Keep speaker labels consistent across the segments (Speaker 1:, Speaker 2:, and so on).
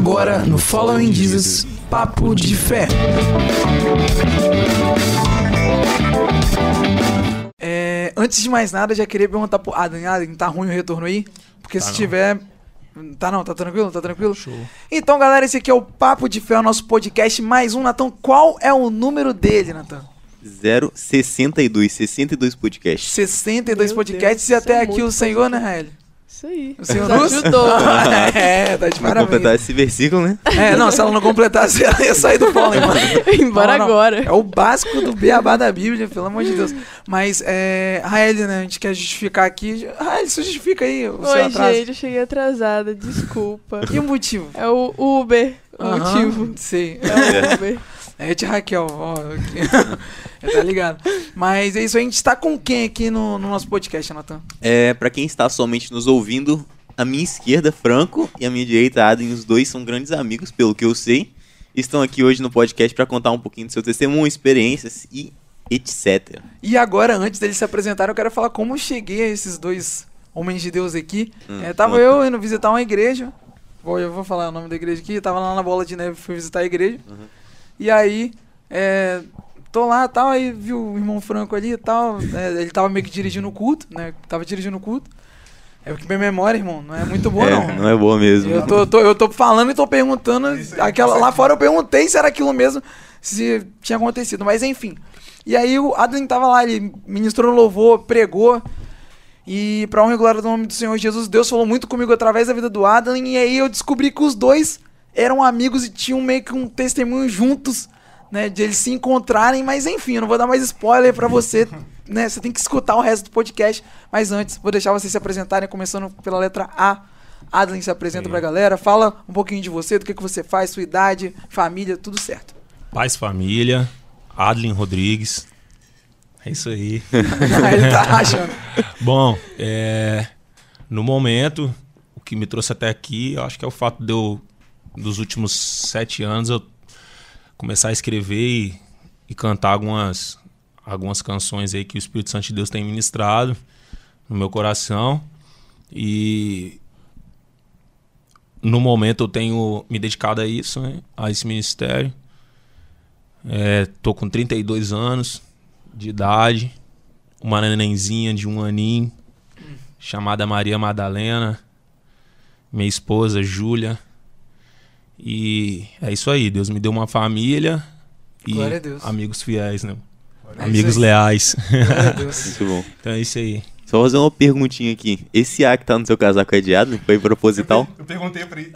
Speaker 1: Agora no Following Jesus, Papo de Fé. É, antes de mais nada, já queria perguntar pro Adam, Adam, tá ruim o retorno aí? Porque
Speaker 2: Tá
Speaker 1: se
Speaker 2: não.
Speaker 1: tiver. Tá não, tá tranquilo? Tá tranquilo?
Speaker 2: Show.
Speaker 1: Então, galera, esse aqui é o Papo de Fé, o nosso podcast. Mais um, Natan. Qual é o número dele, Natan?
Speaker 3: 062, 62 podcasts.
Speaker 1: 62
Speaker 4: Meu
Speaker 1: podcasts
Speaker 4: Deus,
Speaker 1: e até
Speaker 4: é
Speaker 1: aqui o senhor, né, Rael?
Speaker 4: Isso aí.
Speaker 1: O senhor
Speaker 4: Nos ajudou.
Speaker 1: é, tá de
Speaker 3: Pra completar
Speaker 1: parabéns.
Speaker 3: esse versículo, né?
Speaker 1: É, não, se ela não completasse, ela ia sair do fórum, mano.
Speaker 4: Embora
Speaker 1: Não, não.
Speaker 4: agora.
Speaker 1: É o básico do beabá da Bíblia, pelo amor de Deus. Mas, é. Rael, né? A gente quer justificar aqui. Rael, você justifica aí o seu
Speaker 4: Oi,
Speaker 1: atraso.
Speaker 4: gente, eu cheguei atrasada, desculpa.
Speaker 1: E o motivo?
Speaker 4: É o Uber, o
Speaker 1: Aham,
Speaker 4: motivo.
Speaker 1: Sei.
Speaker 4: É o Uber.
Speaker 1: É de Raquel, ó. tá ligado? Mas é isso, a gente tá com quem aqui no, no nosso podcast, Natan?
Speaker 3: É, pra quem está somente nos ouvindo, a minha esquerda, Franco, e a minha direita, Adam, os dois são grandes amigos, pelo que eu sei. Estão aqui hoje no podcast pra contar um pouquinho do seu testemunho, experiências e etc.
Speaker 1: E agora, antes deles se apresentarem, eu quero falar como eu cheguei a esses dois homens de Deus aqui.
Speaker 3: Hum,
Speaker 1: É, tava
Speaker 3: conta.
Speaker 1: eu indo visitar uma igreja. Vou, eu vou falar o nome da igreja aqui. Tava lá na Bola de Neve, fui visitar a igreja.
Speaker 3: Uhum.
Speaker 1: E aí, é, tô lá tal, aí vi o irmão Franco ali e tal. é, ele tava meio que dirigindo o culto, né? Tava dirigindo o culto. É porque minha memória, irmão, não é muito boa,
Speaker 3: é,
Speaker 1: não.
Speaker 3: não é boa mesmo.
Speaker 1: Eu tô, tô- eu tô falando e tô perguntando. aquela, lá fora eu perguntei se era aquilo mesmo, se tinha acontecido. Mas enfim. E aí o Adlin tava lá, ele ministrou no louvor, pregou. E pra honra e glória do nome do Senhor Jesus, Deus falou muito comigo através da vida do Adlin. E aí eu descobri que os dois eram amigos e tinham meio que um testemunho juntos, né? De eles se encontrarem. Mas enfim, eu não vou dar mais spoiler pra você, né? Você tem que escutar o resto do podcast. Mas antes, vou deixar vocês se apresentarem, começando pela letra A. Adlin se apresenta
Speaker 2: Sim.
Speaker 1: pra galera, fala um pouquinho de você, do que, que você faz, sua idade, família, tudo certo.
Speaker 2: Paz Família, Adlin Rodrigues. É isso aí.
Speaker 1: Aí ele tá achando.
Speaker 2: Bom, é, no momento, o que me trouxe até aqui, eu acho que é o fato de eu, dos últimos sete anos, eu começar a escrever e, e cantar algumas, algumas canções aí que o Espírito Santo de Deus tem ministrado no meu coração. E no momento eu tenho me dedicado a isso, né, a esse ministério. É, tô com 32 anos de idade, uma nenenzinha de um aninho, chamada Maria Madalena, minha esposa Júlia. E é isso aí, Deus me deu uma família e
Speaker 1: Glória a Deus.
Speaker 2: amigos fiéis, né?
Speaker 1: É
Speaker 2: amigos leais.
Speaker 1: Glória a Deus.
Speaker 3: Muito bom.
Speaker 2: então é isso aí.
Speaker 3: Só fazer uma perguntinha aqui. Esse A que tá no seu casaco é de Adam? Foi proposital?
Speaker 5: Eu perguntei pra ele.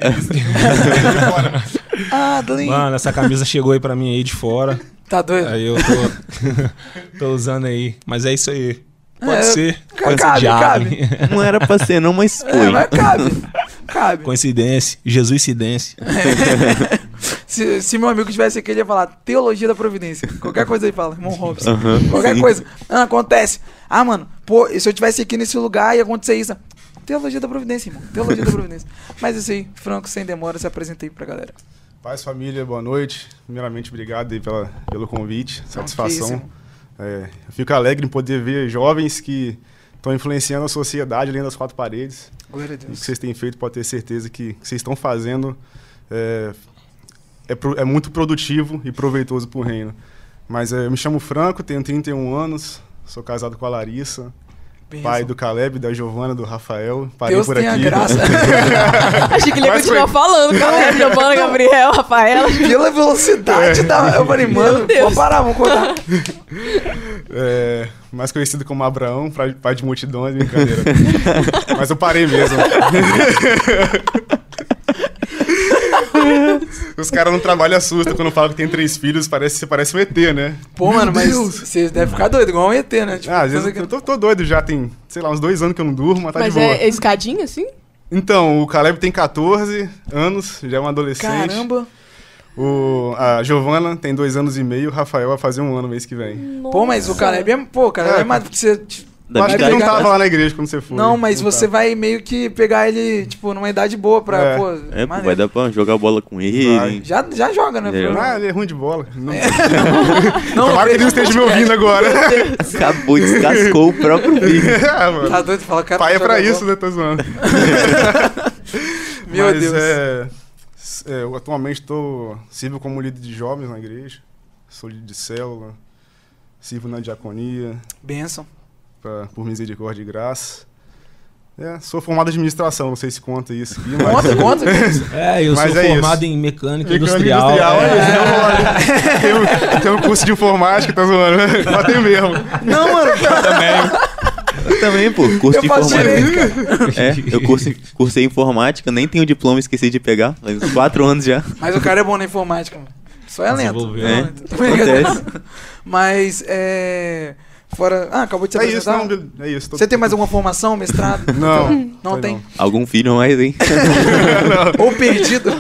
Speaker 1: Adlin.
Speaker 2: Mano, essa camisa chegou aí pra mim aí de fora.
Speaker 1: Tá doido?
Speaker 2: Aí eu tô, tô usando aí. Mas é isso aí. Pode
Speaker 1: É,
Speaker 2: ser.
Speaker 1: cabe,
Speaker 2: Pode ser de
Speaker 1: cabe.
Speaker 2: Adlin.
Speaker 3: Não era pra ser, não, mas
Speaker 1: É,
Speaker 3: foi.
Speaker 1: mas cabe. Cabe.
Speaker 2: Coincidência. Jesuicidência.
Speaker 1: Se, se meu amigo tivesse aqui, ele ia falar teologia da providência. Qualquer coisa aí fala, irmão Robson.
Speaker 3: Aham,
Speaker 1: Qualquer
Speaker 3: sim.
Speaker 1: coisa. Ah, acontece. Ah, mano, pô, e se eu tivesse aqui nesse lugar ia acontecer isso. Teologia da providência, irmão. Teologia da providência. Mas isso aí, Franco, sem demora, se apresentei pra galera.
Speaker 5: Paz, família, boa noite. Primeiramente, obrigado aí pela, pelo convite, satisfação. É, eu fico alegre em poder ver jovens que estão influenciando a sociedade além das quatro paredes.
Speaker 1: Glória a
Speaker 5: E o que
Speaker 1: Deus.
Speaker 5: vocês têm feito, pode ter certeza que o que vocês estão fazendo é, é, pro- é muito produtivo e proveitoso para o reino. Mas é, eu me chamo Franco, tenho 31 anos, sou casado com a Larissa, pai do Caleb, da Giovana, do Rafael. Parei
Speaker 1: Deus
Speaker 5: por
Speaker 1: tenha
Speaker 5: aqui.
Speaker 1: graça.
Speaker 4: Achei que ele ia
Speaker 5: Mas
Speaker 4: continuar
Speaker 5: foi-
Speaker 4: falando. Caleb, Giovana, Gabriel, Rafaela.
Speaker 1: Pela velocidade da. Eu falei, mano,
Speaker 4: Deus.
Speaker 1: vamos parar, vamos contar.
Speaker 5: É, mais conhecido como Abraão, pai pai de multidões, brincadeira. Mas eu parei mesmo. Os caras no trabalho assustam quando falam que tem três filhos, parece, você parece um ET, né?
Speaker 1: Pô, mano, mas você deve ficar doido, igual um ET, né? Tipo,
Speaker 5: Ah, às vezes eu
Speaker 1: que-
Speaker 5: tô, tô doido já, tem, sei lá, uns dois anos que eu não durmo, mas tá
Speaker 4: Mas
Speaker 5: de boa.
Speaker 4: é escadinha, assim?
Speaker 5: Então, o Caleb tem 14 anos, já é um adolescente.
Speaker 1: Caramba.
Speaker 5: O, a Giovana tem dois anos e meio, o Rafael vai fazer um ano mês que vem.
Speaker 1: Pô, mas o Caleb é. Pô, cara, é,
Speaker 5: É.
Speaker 1: mais porque você.
Speaker 3: Da
Speaker 5: Eu acho que ele não tava lá na igreja quando você foi.
Speaker 1: Não, mas
Speaker 5: Não
Speaker 1: você
Speaker 5: tá.
Speaker 1: vai meio que pegar ele, tipo, numa idade boa pra.
Speaker 5: É.
Speaker 1: Pô,
Speaker 3: É, pô, vai dar pra jogar bola com ele.
Speaker 1: Já, já joga, né?
Speaker 3: É.
Speaker 1: Pro-
Speaker 5: Ah, ele é ruim de bola. Não,
Speaker 1: Não,
Speaker 5: Tomara que ele não esteja me ouvindo agora.
Speaker 3: Acabou, descascou o próprio filho.
Speaker 5: ah, mano.
Speaker 1: Tá doido? Fala, cara.
Speaker 5: Pai é pra
Speaker 1: bola.
Speaker 5: isso, né? Tô zoando.
Speaker 1: Meu
Speaker 5: Mas,
Speaker 1: Deus.
Speaker 5: É... É, eu atualmente estou sirvo como líder de jovens na igreja, sou líder de célula, sirvo na diaconia,
Speaker 1: Benção.
Speaker 5: pra, por misericórdia e graça. É, sou formado em administração, não sei se conta isso aqui, mas...
Speaker 1: Conta, conta.
Speaker 2: É, eu
Speaker 5: Mas
Speaker 2: sou
Speaker 5: é
Speaker 2: formado
Speaker 5: isso.
Speaker 2: em mecânica,
Speaker 5: Mecânica
Speaker 2: industrial.
Speaker 5: industrial,
Speaker 2: é.
Speaker 5: olha, então, tem, um, curso de informática, tá zoando? Mas tem mesmo.
Speaker 1: Não, mano.
Speaker 3: Eu também, pô, curso de
Speaker 1: Eu faço
Speaker 3: informática. É, eu cursei, cursei informática, nem tenho diploma, esqueci de pegar. Faz uns quatro anos já.
Speaker 1: Mas o cara é bom na informática, mano. Só é lento.
Speaker 3: É, acontece.
Speaker 1: Mas, é... Fora... Ah, acabou de se
Speaker 5: É isso, não, é isso. tô-
Speaker 1: Você tem mais alguma formação, mestrado?
Speaker 5: Não.
Speaker 1: Não tem?
Speaker 3: Algum filho mais, hein?
Speaker 1: Ou perdido?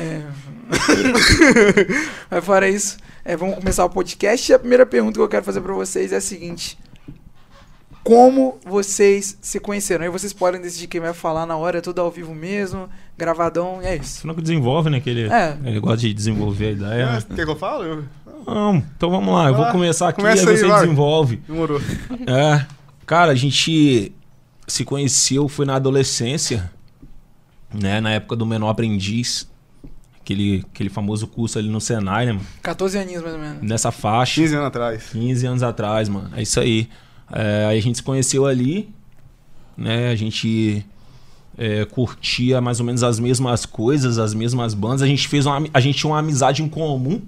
Speaker 1: É. Mas fora isso, é, vamos começar o podcast. E a primeira pergunta que eu quero fazer pra vocês é a seguinte: Como vocês se conheceram? Aí vocês podem decidir quem vai falar na hora, é tudo ao vivo mesmo, gravadão, e é isso.
Speaker 2: Franco desenvolve, né? Que ele,
Speaker 1: É.
Speaker 2: ele gosta de desenvolver a ideia.
Speaker 5: É,
Speaker 2: né?
Speaker 5: quer que eu falo? Eu-
Speaker 2: Não, então vamos lá, eu vou começar aqui
Speaker 5: Começa
Speaker 2: e
Speaker 5: aí,
Speaker 2: você
Speaker 5: vai.
Speaker 2: desenvolve.
Speaker 5: Demorou.
Speaker 2: É, cara, a gente se conheceu, foi na adolescência, né? Na época do Menor Aprendiz, aquele, aquele famoso curso ali no Senai, né, mano?
Speaker 1: 14 aninhos mais ou menos.
Speaker 2: Nessa faixa.
Speaker 5: 15 anos atrás.
Speaker 2: 15 anos atrás, mano. É isso aí. É, aí a gente se conheceu ali, né? A gente é, curtia mais ou menos as mesmas coisas, as mesmas bandas. A gente fez uma, a gente tinha uma amizade em comum,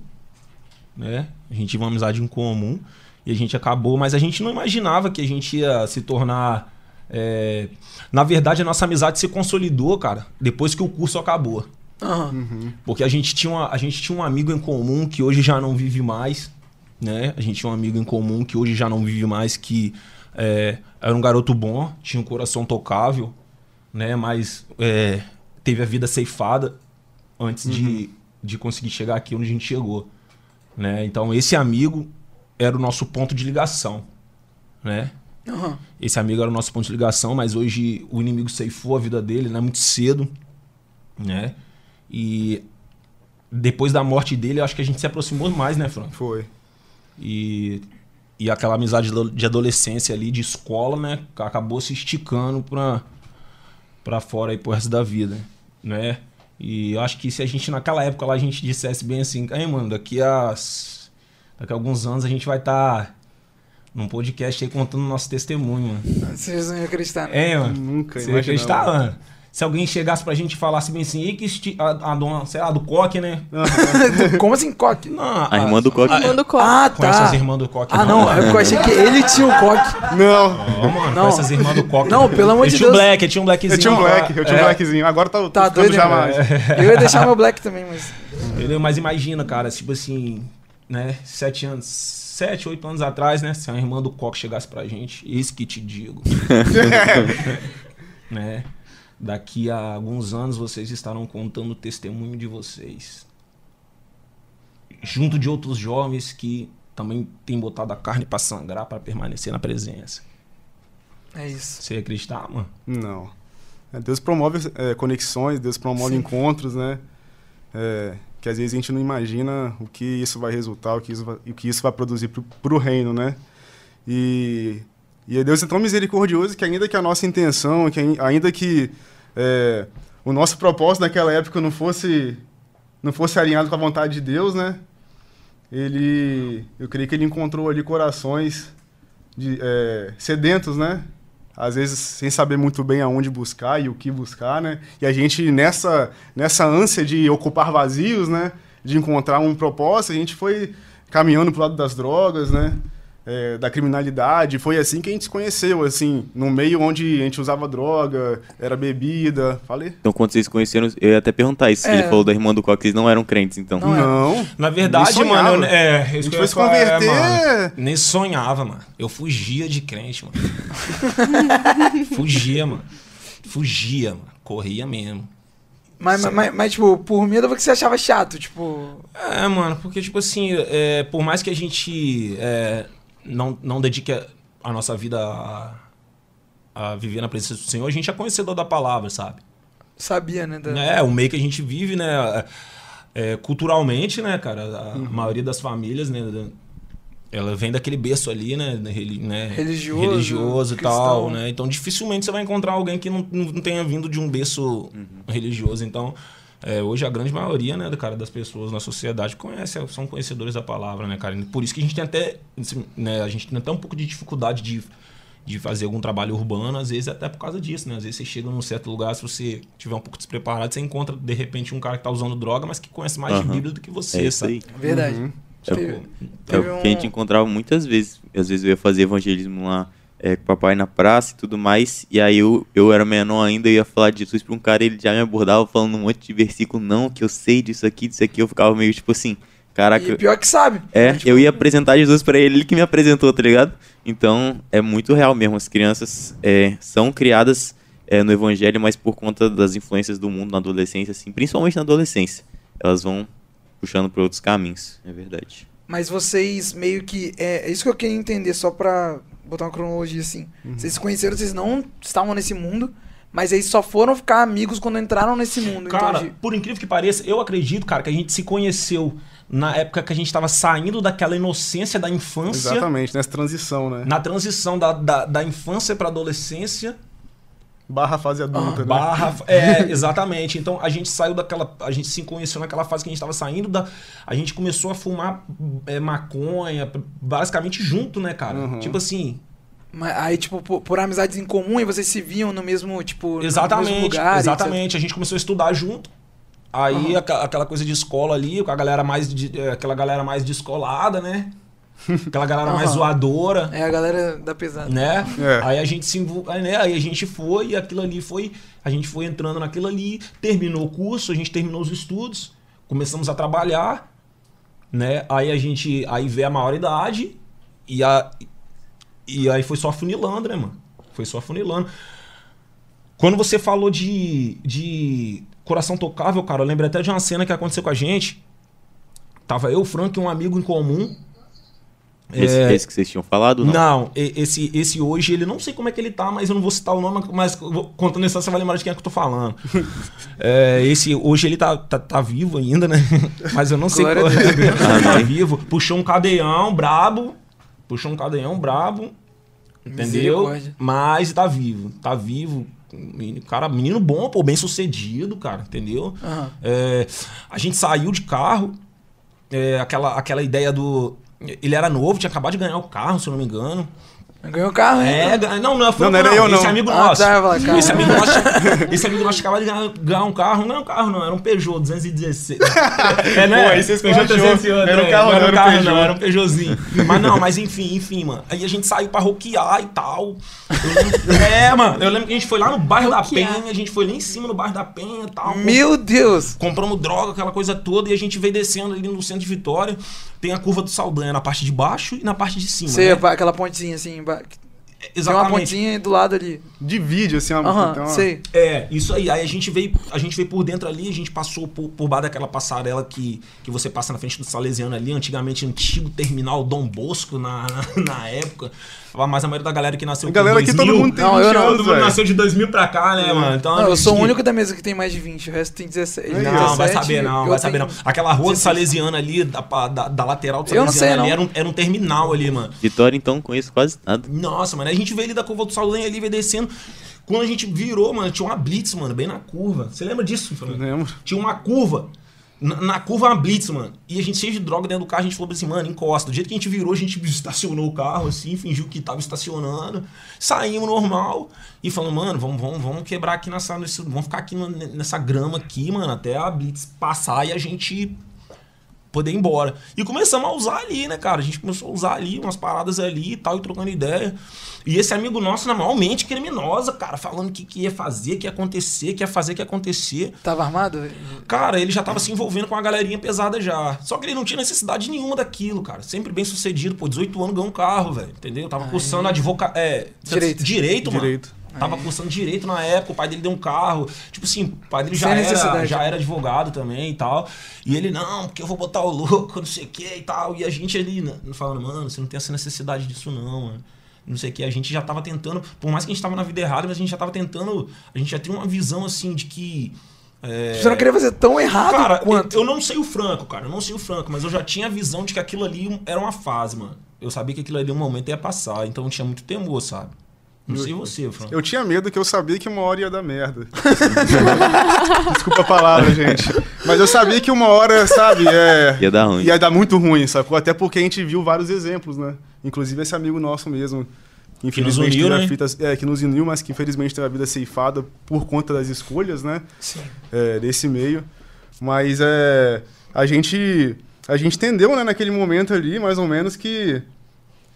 Speaker 2: né? A gente tinha uma amizade em comum e a gente acabou, mas a gente não imaginava que a gente ia se tornar. é, Na verdade, a nossa amizade se consolidou, cara, depois que o curso acabou.
Speaker 1: Aham.
Speaker 2: Porque a gente, tinha uma, a gente tinha um amigo em comum que hoje já não vive mais, né? A gente tinha um amigo em comum que hoje já não vive mais, que é, era um garoto bom, tinha um coração tocável, né? Mas é, teve a vida ceifada antes de, de conseguir chegar aqui onde a gente chegou, né? Então esse amigo era o nosso ponto de ligação, né?
Speaker 1: Aham.
Speaker 2: Esse amigo era o nosso ponto de ligação, mas hoje o inimigo ceifou a vida dele, né? Muito cedo, né? E depois da morte dele, eu acho que a gente se aproximou mais, né, Franco?
Speaker 5: Foi.
Speaker 2: E, e aquela amizade de adolescência ali, de escola, né? Acabou se esticando pra, pra fora aí pro resto da vida, né? E eu acho que se a gente naquela época lá a gente dissesse bem assim, aí mano, daqui a, daqui a alguns anos a gente vai estar num podcast aí contando nosso testemunho, mano.
Speaker 1: Vocês não iam acreditar, né?
Speaker 2: É, mano.
Speaker 5: Nunca
Speaker 2: Você ia acreditar, mano? Se alguém chegasse pra gente e falasse bem assim, e que esti- a, a dona, sei lá, do Coque, né?
Speaker 1: Como assim, coque?
Speaker 2: Não,
Speaker 3: A irmã do Coque.
Speaker 4: Manda o copo.
Speaker 1: Ah,
Speaker 2: Conhece as
Speaker 1: tá.
Speaker 2: irmãs do Coque?
Speaker 1: Ah, não, porque eu achei que ele tinha o coque.
Speaker 5: Não.
Speaker 2: Ó, mano,
Speaker 1: Não.
Speaker 2: conhece as irmãs do Coque.
Speaker 1: Não, pelo amor
Speaker 2: Ele
Speaker 1: de
Speaker 2: tinha um
Speaker 1: Deus.
Speaker 2: black, ele tinha um blackzinho.
Speaker 5: Eu tinha um black, eu tinha um
Speaker 2: É.
Speaker 5: blackzinho. Agora tá,
Speaker 1: Tá doido,
Speaker 5: já
Speaker 1: né?
Speaker 5: mais.
Speaker 1: Eu ia deixar meu black também, mas.
Speaker 2: Entendeu? Mas imagina, cara, tipo assim, né? Sete anos, sete, oito anos atrás, né? Se a irmã do Coque chegasse pra gente, eis que te digo. né? Daqui a alguns anos vocês estarão contando o testemunho de vocês. Junto de outros jovens que também têm botado a carne pra sangrar pra permanecer na presença.
Speaker 1: É isso.
Speaker 2: Você ia acreditar, mano?
Speaker 5: Não. É, Deus promove é, conexões, Deus promove
Speaker 1: Sim.
Speaker 5: encontros, né? É, que às vezes a gente não imagina o que isso vai resultar, o que isso vai, o que isso vai produzir pro, pro reino, né? E, e Deus é tão misericordioso que ainda que a nossa intenção, que ai- ainda que é, o nosso propósito naquela época não fosse não fosse alinhado com a vontade de Deus, né? Ele, eu creio que ele encontrou ali corações de, é, sedentos, né? Às vezes sem saber muito bem aonde buscar e o que buscar, né? E a gente nessa nessa ânsia de ocupar vazios, né? De encontrar um propósito, a gente foi caminhando pro lado das drogas, né? É, da criminalidade. Foi assim que a gente se conheceu, assim, no meio onde a gente usava droga, era bebida. Falei?
Speaker 3: Então, quando vocês se conheceram, eu ia até perguntar isso.
Speaker 1: É.
Speaker 3: Ele falou da irmã do Coque, vocês não eram crentes, então.
Speaker 1: Não é.
Speaker 5: Não.
Speaker 2: Na verdade, mano, eu, é,
Speaker 5: A gente foi se
Speaker 2: é,
Speaker 5: converter.
Speaker 2: mano, nem sonhava, mano. Eu fugia de crente, mano. fugia, mano. Fugia, mano. Corria mesmo.
Speaker 1: Mas, mas, mas, mas, tipo, por medo você achava chato, tipo.
Speaker 2: É, mano, porque, tipo assim, é, por mais que a gente é, não, não dedique a, a nossa vida a, a viver na presença do Senhor, a gente é conhecedor da palavra, sabe?
Speaker 1: Sabia, né? da-
Speaker 2: É, o meio que a gente vive, né? é, culturalmente, né, cara? A maioria das famílias, né? ela vem daquele berço ali, né? né,
Speaker 1: Religioso,
Speaker 2: religioso e tal, né? Então dificilmente você vai encontrar alguém que não, não não tenha vindo de um berço religioso. Então, é, hoje a grande maioria, né, do cara, das pessoas na sociedade conhece, são conhecedores da palavra, né, cara? Por isso que a gente tem até, assim, né, a gente tem até um pouco de dificuldade de, de fazer algum trabalho urbano, às vezes até por causa disso, né? Às vezes você chega num certo lugar, se você tiver um pouco despreparado, você encontra de repente um cara que tá usando droga, mas que conhece mais de
Speaker 3: Aham.
Speaker 2: Bíblia do que você,
Speaker 3: É
Speaker 2: sabe?
Speaker 3: aí.
Speaker 1: Verdade.
Speaker 5: Uhum.
Speaker 3: É É o que a gente encontrava muitas vezes. Às vezes eu ia fazer evangelismo lá é, com o papai na praça e tudo mais. E aí eu, eu era menor ainda, eu ia falar de Jesus pra um cara, ele já me abordava falando um monte de versículo, não, que eu sei disso aqui, disso aqui. Eu ficava meio tipo assim, caraca.
Speaker 1: E pior que sabe.
Speaker 3: É,
Speaker 1: Tipo,
Speaker 3: eu ia apresentar Jesus pra ele, ele que me apresentou, tá ligado? Então, é muito real mesmo. As crianças é, são criadas é, no evangelho, mas por conta das influências do mundo na adolescência, assim, principalmente na adolescência, elas vão puxando pra outros caminhos, é verdade.
Speaker 1: Mas vocês meio que. É, é isso que eu queria entender, só pra botar uma cronologia assim. Vocês se conheceram, vocês não estavam nesse mundo, mas aí só foram ficar amigos quando entraram nesse mundo.
Speaker 2: Cara,
Speaker 1: entendi.
Speaker 2: por incrível que pareça, eu acredito, cara, que a gente se conheceu na época que a gente tava saindo daquela inocência da infância,
Speaker 5: Exatamente, nessa transição, né?
Speaker 2: na transição da, da, da infância pra adolescência,
Speaker 5: Barra fase adulta, né?
Speaker 2: barra. É, exatamente. Então a gente saiu daquela. A gente se conheceu naquela fase que a gente tava saindo da. A gente começou a fumar é, maconha, basicamente junto, né, cara?
Speaker 5: Uhum.
Speaker 2: Tipo assim.
Speaker 1: Mas aí, tipo, por, por amizades em comum, e vocês se viam no mesmo, tipo, no mesmo
Speaker 2: Exatamente,
Speaker 1: lugar.
Speaker 2: exatamente. A gente começou a estudar junto. Aí aca- aquela coisa de escola ali, com a galera mais de, é, aquela galera mais descolada, né? Aquela galera mais zoadora.
Speaker 1: É a galera da pesada.
Speaker 2: né?
Speaker 5: É.
Speaker 2: Aí a gente se aí, né? Aí a gente foi e aquilo ali foi, a gente foi entrando naquilo ali, terminou o curso, a gente terminou os estudos, começamos a trabalhar, né? Aí a gente aí veio a maioridade e a e aí foi só funilando, né, mano? Foi só funilando. Quando você falou de, de coração tocável, cara, eu lembrei até de uma cena que aconteceu com a gente. Tava eu, o Frank e um amigo em comum.
Speaker 3: Esse,
Speaker 2: É,
Speaker 3: esse que vocês tinham falado, não?
Speaker 2: não, esse, esse hoje, ele não sei como é que ele tá, mas eu não vou citar o nome, mas contando isso você vai lembrar de quem é que eu tô falando. É, esse hoje ele tá, tá, tá vivo ainda, né? Mas eu não sei qual ele tá vivo. Puxou um cadeião brabo. Puxou um cadeião brabo. Entendeu? Mas tá vivo. Tá vivo. Cara, menino bom, pô, bem sucedido, cara, entendeu?
Speaker 1: Aham.
Speaker 2: É, a gente saiu de carro, é, aquela, aquela ideia do. Ele era novo, tinha acabado de ganhar o carro, se eu não me engano.
Speaker 1: Ganhou o carro,
Speaker 2: É,
Speaker 1: hein?
Speaker 2: ganha- não, não, foi
Speaker 5: Não, não era eu,
Speaker 2: Esse
Speaker 5: não.
Speaker 2: amigo
Speaker 1: Ah,
Speaker 2: nosso.
Speaker 1: tá, eu falei, cara.
Speaker 2: esse, amigo nosso esse amigo nosso acabava de ganhar, ganhar um carro. Não era um carro, não, era um Peugeot 216. é, né?
Speaker 5: Pô, aí você
Speaker 2: Peugeot
Speaker 5: esculachou.
Speaker 2: 300 anos,
Speaker 5: Não era um
Speaker 2: é,
Speaker 5: carro,
Speaker 2: não era um carro,
Speaker 5: Peugeot.
Speaker 2: não, era um Peugeotzinho. Mas não, mas enfim, enfim, mano. Aí a gente saiu pra roquear e tal. É, mano, eu lembro que a gente foi lá no bairro da. Penha, a gente foi lá em cima no bairro da Penha e tal.
Speaker 1: Meu Deus!
Speaker 2: Compramos droga, aquela coisa toda, e a gente veio descendo ali no centro de Vitória. Tem a curva do Saldanha na parte de baixo e na parte de cima.
Speaker 1: Sei,
Speaker 2: né?
Speaker 1: aquela pontezinha assim, ba- tem uma
Speaker 2: Exatamente.
Speaker 1: pontinha do lado ali.
Speaker 5: Divide, assim, uma, tem uma-
Speaker 1: sei.
Speaker 2: É, isso aí. Aí a gente veio, a gente veio por dentro ali, a gente passou por, por baixo daquela passarela que, que você passa na frente do Salesiano ali, antigamente antigo terminal Dom Bosco na, na, na época. Mas a maioria da galera que nasceu
Speaker 5: A galera aqui,
Speaker 2: 2000,
Speaker 5: todo mundo tem
Speaker 1: Não,
Speaker 5: 20
Speaker 1: eu não.
Speaker 5: anos,
Speaker 2: todo mundo nasceu de 2000 pra cá, né, mano? Então,
Speaker 1: Não, eu sou o
Speaker 2: que-
Speaker 1: único da mesa que tem mais de 20, o resto tem 16.
Speaker 5: Não,
Speaker 2: Não, vai
Speaker 1: 17,
Speaker 2: saber não, vai saber não. Aquela rua do
Speaker 1: 16.
Speaker 2: Salesiano ali, da, da, da lateral do
Speaker 1: Eu não
Speaker 2: Salesiano
Speaker 1: sei,
Speaker 2: ali,
Speaker 1: não.
Speaker 2: Era, um, era um terminal ali, mano.
Speaker 3: Vitória, então, conheço quase nada.
Speaker 2: Nossa, mano, a gente veio ali da curva do Saldanha ali, veio descendo. Quando a gente virou, mano, tinha uma blitz, mano, bem na curva. Você lembra disso, Fernando?
Speaker 5: Lembro.
Speaker 2: Tinha uma curva. Na, curva uma blitz, mano. E a gente cheio de droga dentro do carro, a gente falou assim, mano, encosta. Do jeito que a gente virou, a gente estacionou o carro assim, fingiu que tava estacionando. Saímos normal e falamos, mano, vamos, vamos, vamos quebrar aqui nessa. Nesse, vamos ficar aqui nessa grama aqui, mano, até a blitz passar e a gente poder ir embora. E começamos a usar ali, né, cara? A gente começou a usar ali umas paradas ali e tal, e trocando ideia. E esse amigo nosso, na maior mente criminosa, cara, falando que, que ia fazer, que ia acontecer, que ia fazer, que ia acontecer.
Speaker 1: Tava armado?
Speaker 2: Cara, ele já tava se envolvendo com uma galerinha pesada já. Só que ele não tinha necessidade nenhuma daquilo, cara. Sempre bem sucedido, pô, 18 anos ganhou um carro, velho. Entendeu? Tava cursando advoca... é,
Speaker 1: Direito.
Speaker 2: Direito, mano.
Speaker 5: Direito.
Speaker 2: Tava cursando direito na época, o pai dele deu um carro. Tipo assim, o pai dele já era, já era advogado também e tal. E ele, não, porque eu vou botar o louco, não sei o que e tal. E a gente ali né, falando, mano, você não tem essa necessidade disso não, mano. Não sei o que. A gente já tava tentando, por mais que a gente tava na vida errada, mas a gente já tava tentando. A gente já tinha uma visão assim de que. é,
Speaker 1: Você não queria fazer tão errado
Speaker 2: Cara,
Speaker 1: quanto?
Speaker 2: eu não sei o Franco, cara. Eu não sei o Franco, mas eu já tinha a visão de que aquilo ali era uma fase, mano. eu sabia que aquilo ali um momento ia passar, então eu tinha muito temor, sabe? Não sei você, Fran.
Speaker 5: Eu tinha medo que eu sabia que uma hora ia dar merda. Desculpa a palavra, gente. Mas eu sabia que uma hora, sabe, é,
Speaker 3: Ia dar ruim.
Speaker 5: ia dar muito ruim, sacou? Até porque a gente viu vários exemplos, né? Inclusive esse amigo nosso mesmo. Infelizmente
Speaker 2: uniu,
Speaker 5: teve a
Speaker 2: né?
Speaker 5: fita, é, que nos uniu, mas que infelizmente teve a vida ceifada por conta das escolhas, né?
Speaker 1: Sim.
Speaker 5: é, desse meio. Mas é, a gente a gente entendeu né, naquele momento ali, mais ou menos, que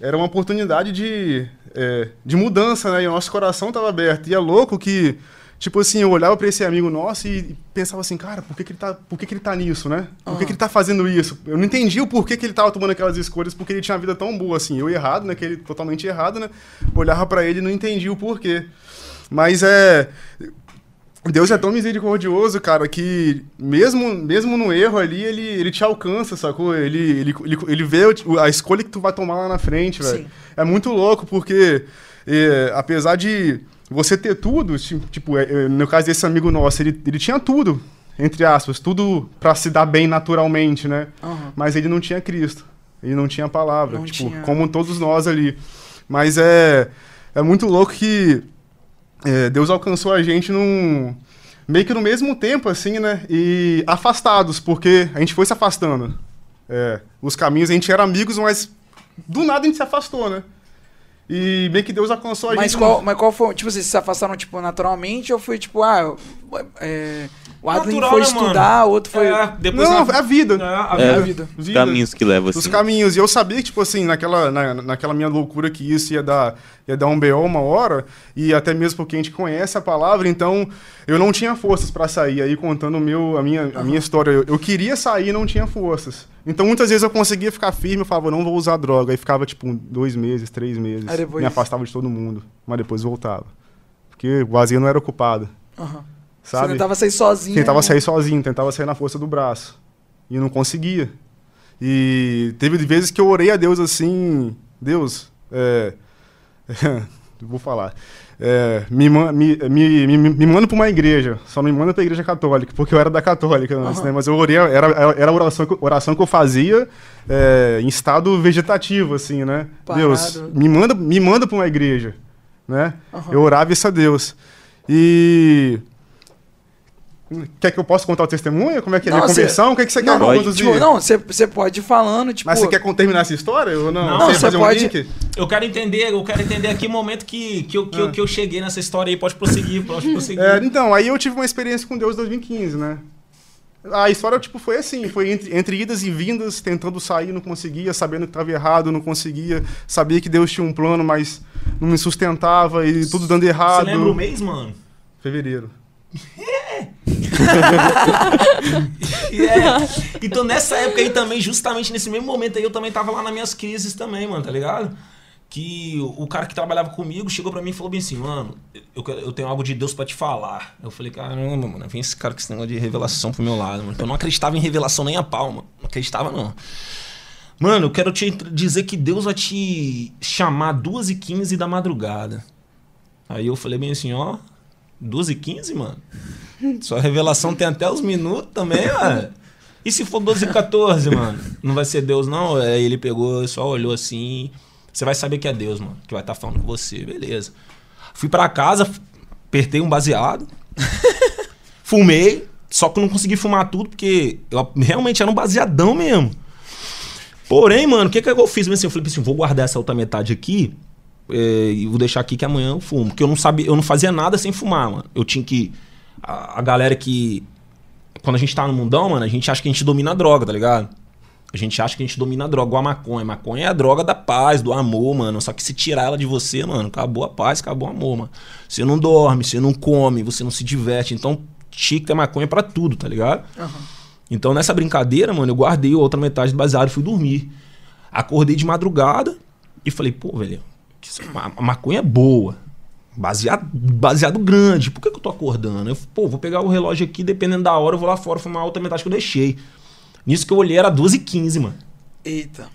Speaker 5: era uma oportunidade de, é, de mudança, né? E o nosso coração estava aberto. E é louco que, tipo assim, eu olhava para esse amigo nosso e pensava assim, cara, por que, que, ele, tá, por que, que ele tá nisso, né? Por que, que ele tá fazendo isso? Eu não entendi o porquê que ele tava tomando aquelas escolhas, porque ele tinha uma vida tão boa assim. Eu errado, né? Que ele totalmente errado, né? Olhava para ele e não entendia o porquê. Mas é. Deus é tão misericordioso, cara, que mesmo, mesmo no erro ali, ele, ele te alcança, sacou? Ele, ele, ele, ele vê a escolha que tu vai tomar lá na frente, velho. É muito louco, porque é, apesar de você ter tudo, ti- tipo, é, é, no caso desse amigo nosso, ele, ele tinha tudo, entre aspas, tudo pra se dar bem naturalmente, né?
Speaker 1: Aham.
Speaker 5: Mas ele não tinha Cristo. Ele não tinha a palavra.
Speaker 1: Não
Speaker 5: tipo,
Speaker 1: tinha.
Speaker 5: como todos nós ali. Mas é, é muito louco que é, Deus alcançou a gente num. meio que no mesmo tempo, assim, né? E afastados, porque a gente foi se afastando. É, os caminhos, a gente era amigos, mas do nada a gente se afastou, né? E meio que Deus alcançou a
Speaker 1: Mas
Speaker 5: gente.
Speaker 1: qual, mas qual foi, tipo, vocês se afastaram, tipo, naturalmente ou foi, tipo, ah, é, o Adlin
Speaker 2: Natural,
Speaker 1: foi
Speaker 2: né,
Speaker 1: estudar, o outro foi...
Speaker 2: É, depois
Speaker 5: Não,
Speaker 2: na-
Speaker 5: é a vida.
Speaker 2: É, a
Speaker 3: É.
Speaker 2: vida.
Speaker 1: vida.
Speaker 3: Os
Speaker 5: Vida.
Speaker 3: caminhos que levam assim.
Speaker 5: Os caminhos. E eu sabia que, tipo assim, naquela, na, naquela minha loucura que isso ia dar, ia dar um BO uma hora, e até mesmo porque a gente conhece a palavra, então eu não tinha forças pra sair. Aí contando meu, a, minha, a minha história, eu, eu queria sair e não tinha forças. Então muitas vezes eu conseguia ficar firme, eu falava, não vou usar droga. Aí ficava, tipo, dois meses, três meses.
Speaker 1: Depois-
Speaker 5: Me afastava de todo mundo. Mas depois voltava. Porque o vazio não era ocupado.
Speaker 1: Aham. Você
Speaker 5: Sabe?
Speaker 1: tentava sair sozinho.
Speaker 5: Tentava
Speaker 1: né?
Speaker 5: sair sozinho, tentava sair na força do braço. E não conseguia. E teve vezes que eu orei a Deus assim, Deus, é, vou falar, é, me, me, me, me, me manda pra uma igreja, só me manda pra igreja católica, porque eu era da católica antes,
Speaker 1: Aham.
Speaker 5: né? Mas eu orei, era, era a oração, que- oração que eu fazia é, em estado vegetativo, assim, né?
Speaker 1: Parado.
Speaker 5: Deus, me manda, me manda pra uma igreja, né?
Speaker 1: Aham.
Speaker 5: Eu orava isso a Deus. E... Quer que eu possa contar o testemunho? Como é que é?
Speaker 1: Não,
Speaker 5: Minha conversão? O que, é que você quer
Speaker 1: Não,
Speaker 5: conduzir?
Speaker 1: tipo, não, você pode ir falando, tipo...
Speaker 5: Mas você quer terminar essa história ou não?
Speaker 2: Não,
Speaker 5: Você
Speaker 1: pode-
Speaker 5: um link?
Speaker 2: Eu quero entender, eu quero entender aqui o momento que, que, eu, que, eu,
Speaker 5: Ah.
Speaker 2: que eu cheguei nessa história aí. Pode prosseguir, pode prosseguir.
Speaker 5: É, então, aí eu tive uma experiência com Deus em 2015, né? A história, tipo, foi assim, foi entre, entre idas e vindas, tentando sair, não conseguia, sabendo que estava errado, não conseguia, sabia que Deus tinha um plano, mas não me sustentava e tudo dando errado.
Speaker 2: Você lembra o mês, mano?
Speaker 5: Fevereiro.
Speaker 2: É. Então nessa época aí também, justamente nesse mesmo momento aí, eu também tava lá nas minhas crises também, mano, tá ligado? Que o cara que trabalhava comigo chegou pra mim e falou bem assim, mano, eu, eu tenho algo de Deus pra te falar. Eu falei, caramba, mano, vem esse cara com esse negócio de revelação pro meu lado, mano. Eu não acreditava em revelação nem a pau, mano. Não acreditava, não. Mano, eu quero te dizer que Deus vai te chamar 2 e 15 da madrugada. Aí eu falei bem assim, ó, 2 e 15, mano? Sua revelação tem até os minutos também, mano. E se for 12 e 14, mano? Não vai ser Deus, não? Aí ele pegou, só olhou assim. Você vai saber que é Deus, mano, que vai estar falando com você, beleza. Fui pra casa, apertei um baseado, fumei, só que eu não consegui fumar tudo, porque eu realmente era um baseadão mesmo. Porém, mano, o que, que eu fiz? Assim, eu falei assim, vou guardar essa outra metade aqui é, e vou deixar aqui que amanhã eu fumo. Porque eu não sabia, eu não fazia nada sem fumar, mano. Eu tinha que. A, a galera que. Quando a gente tá no mundão, mano, a gente acha que a gente domina a droga, tá ligado? A gente acha que a gente domina a droga, igual a maconha. Maconha é a droga da paz, do amor, mano. Só que se tirar ela de você, mano, acabou a paz, acabou o amor, mano. Você não dorme, você não come, você não se diverte. Então, que ter maconha pra tudo, tá ligado? Então, nessa brincadeira, mano, eu guardei a outra metade do baseado e fui dormir. Acordei de madrugada e falei, pô, velho, a a maconha é boa. Baseado, baseado grande. Por que, que eu tô acordando? Eu, pô, vou pegar o relógio aqui, dependendo da hora, eu vou lá fora fumar a outra metade que eu deixei. Nisso que eu olhei era 12 e 15, mano.
Speaker 1: Eita.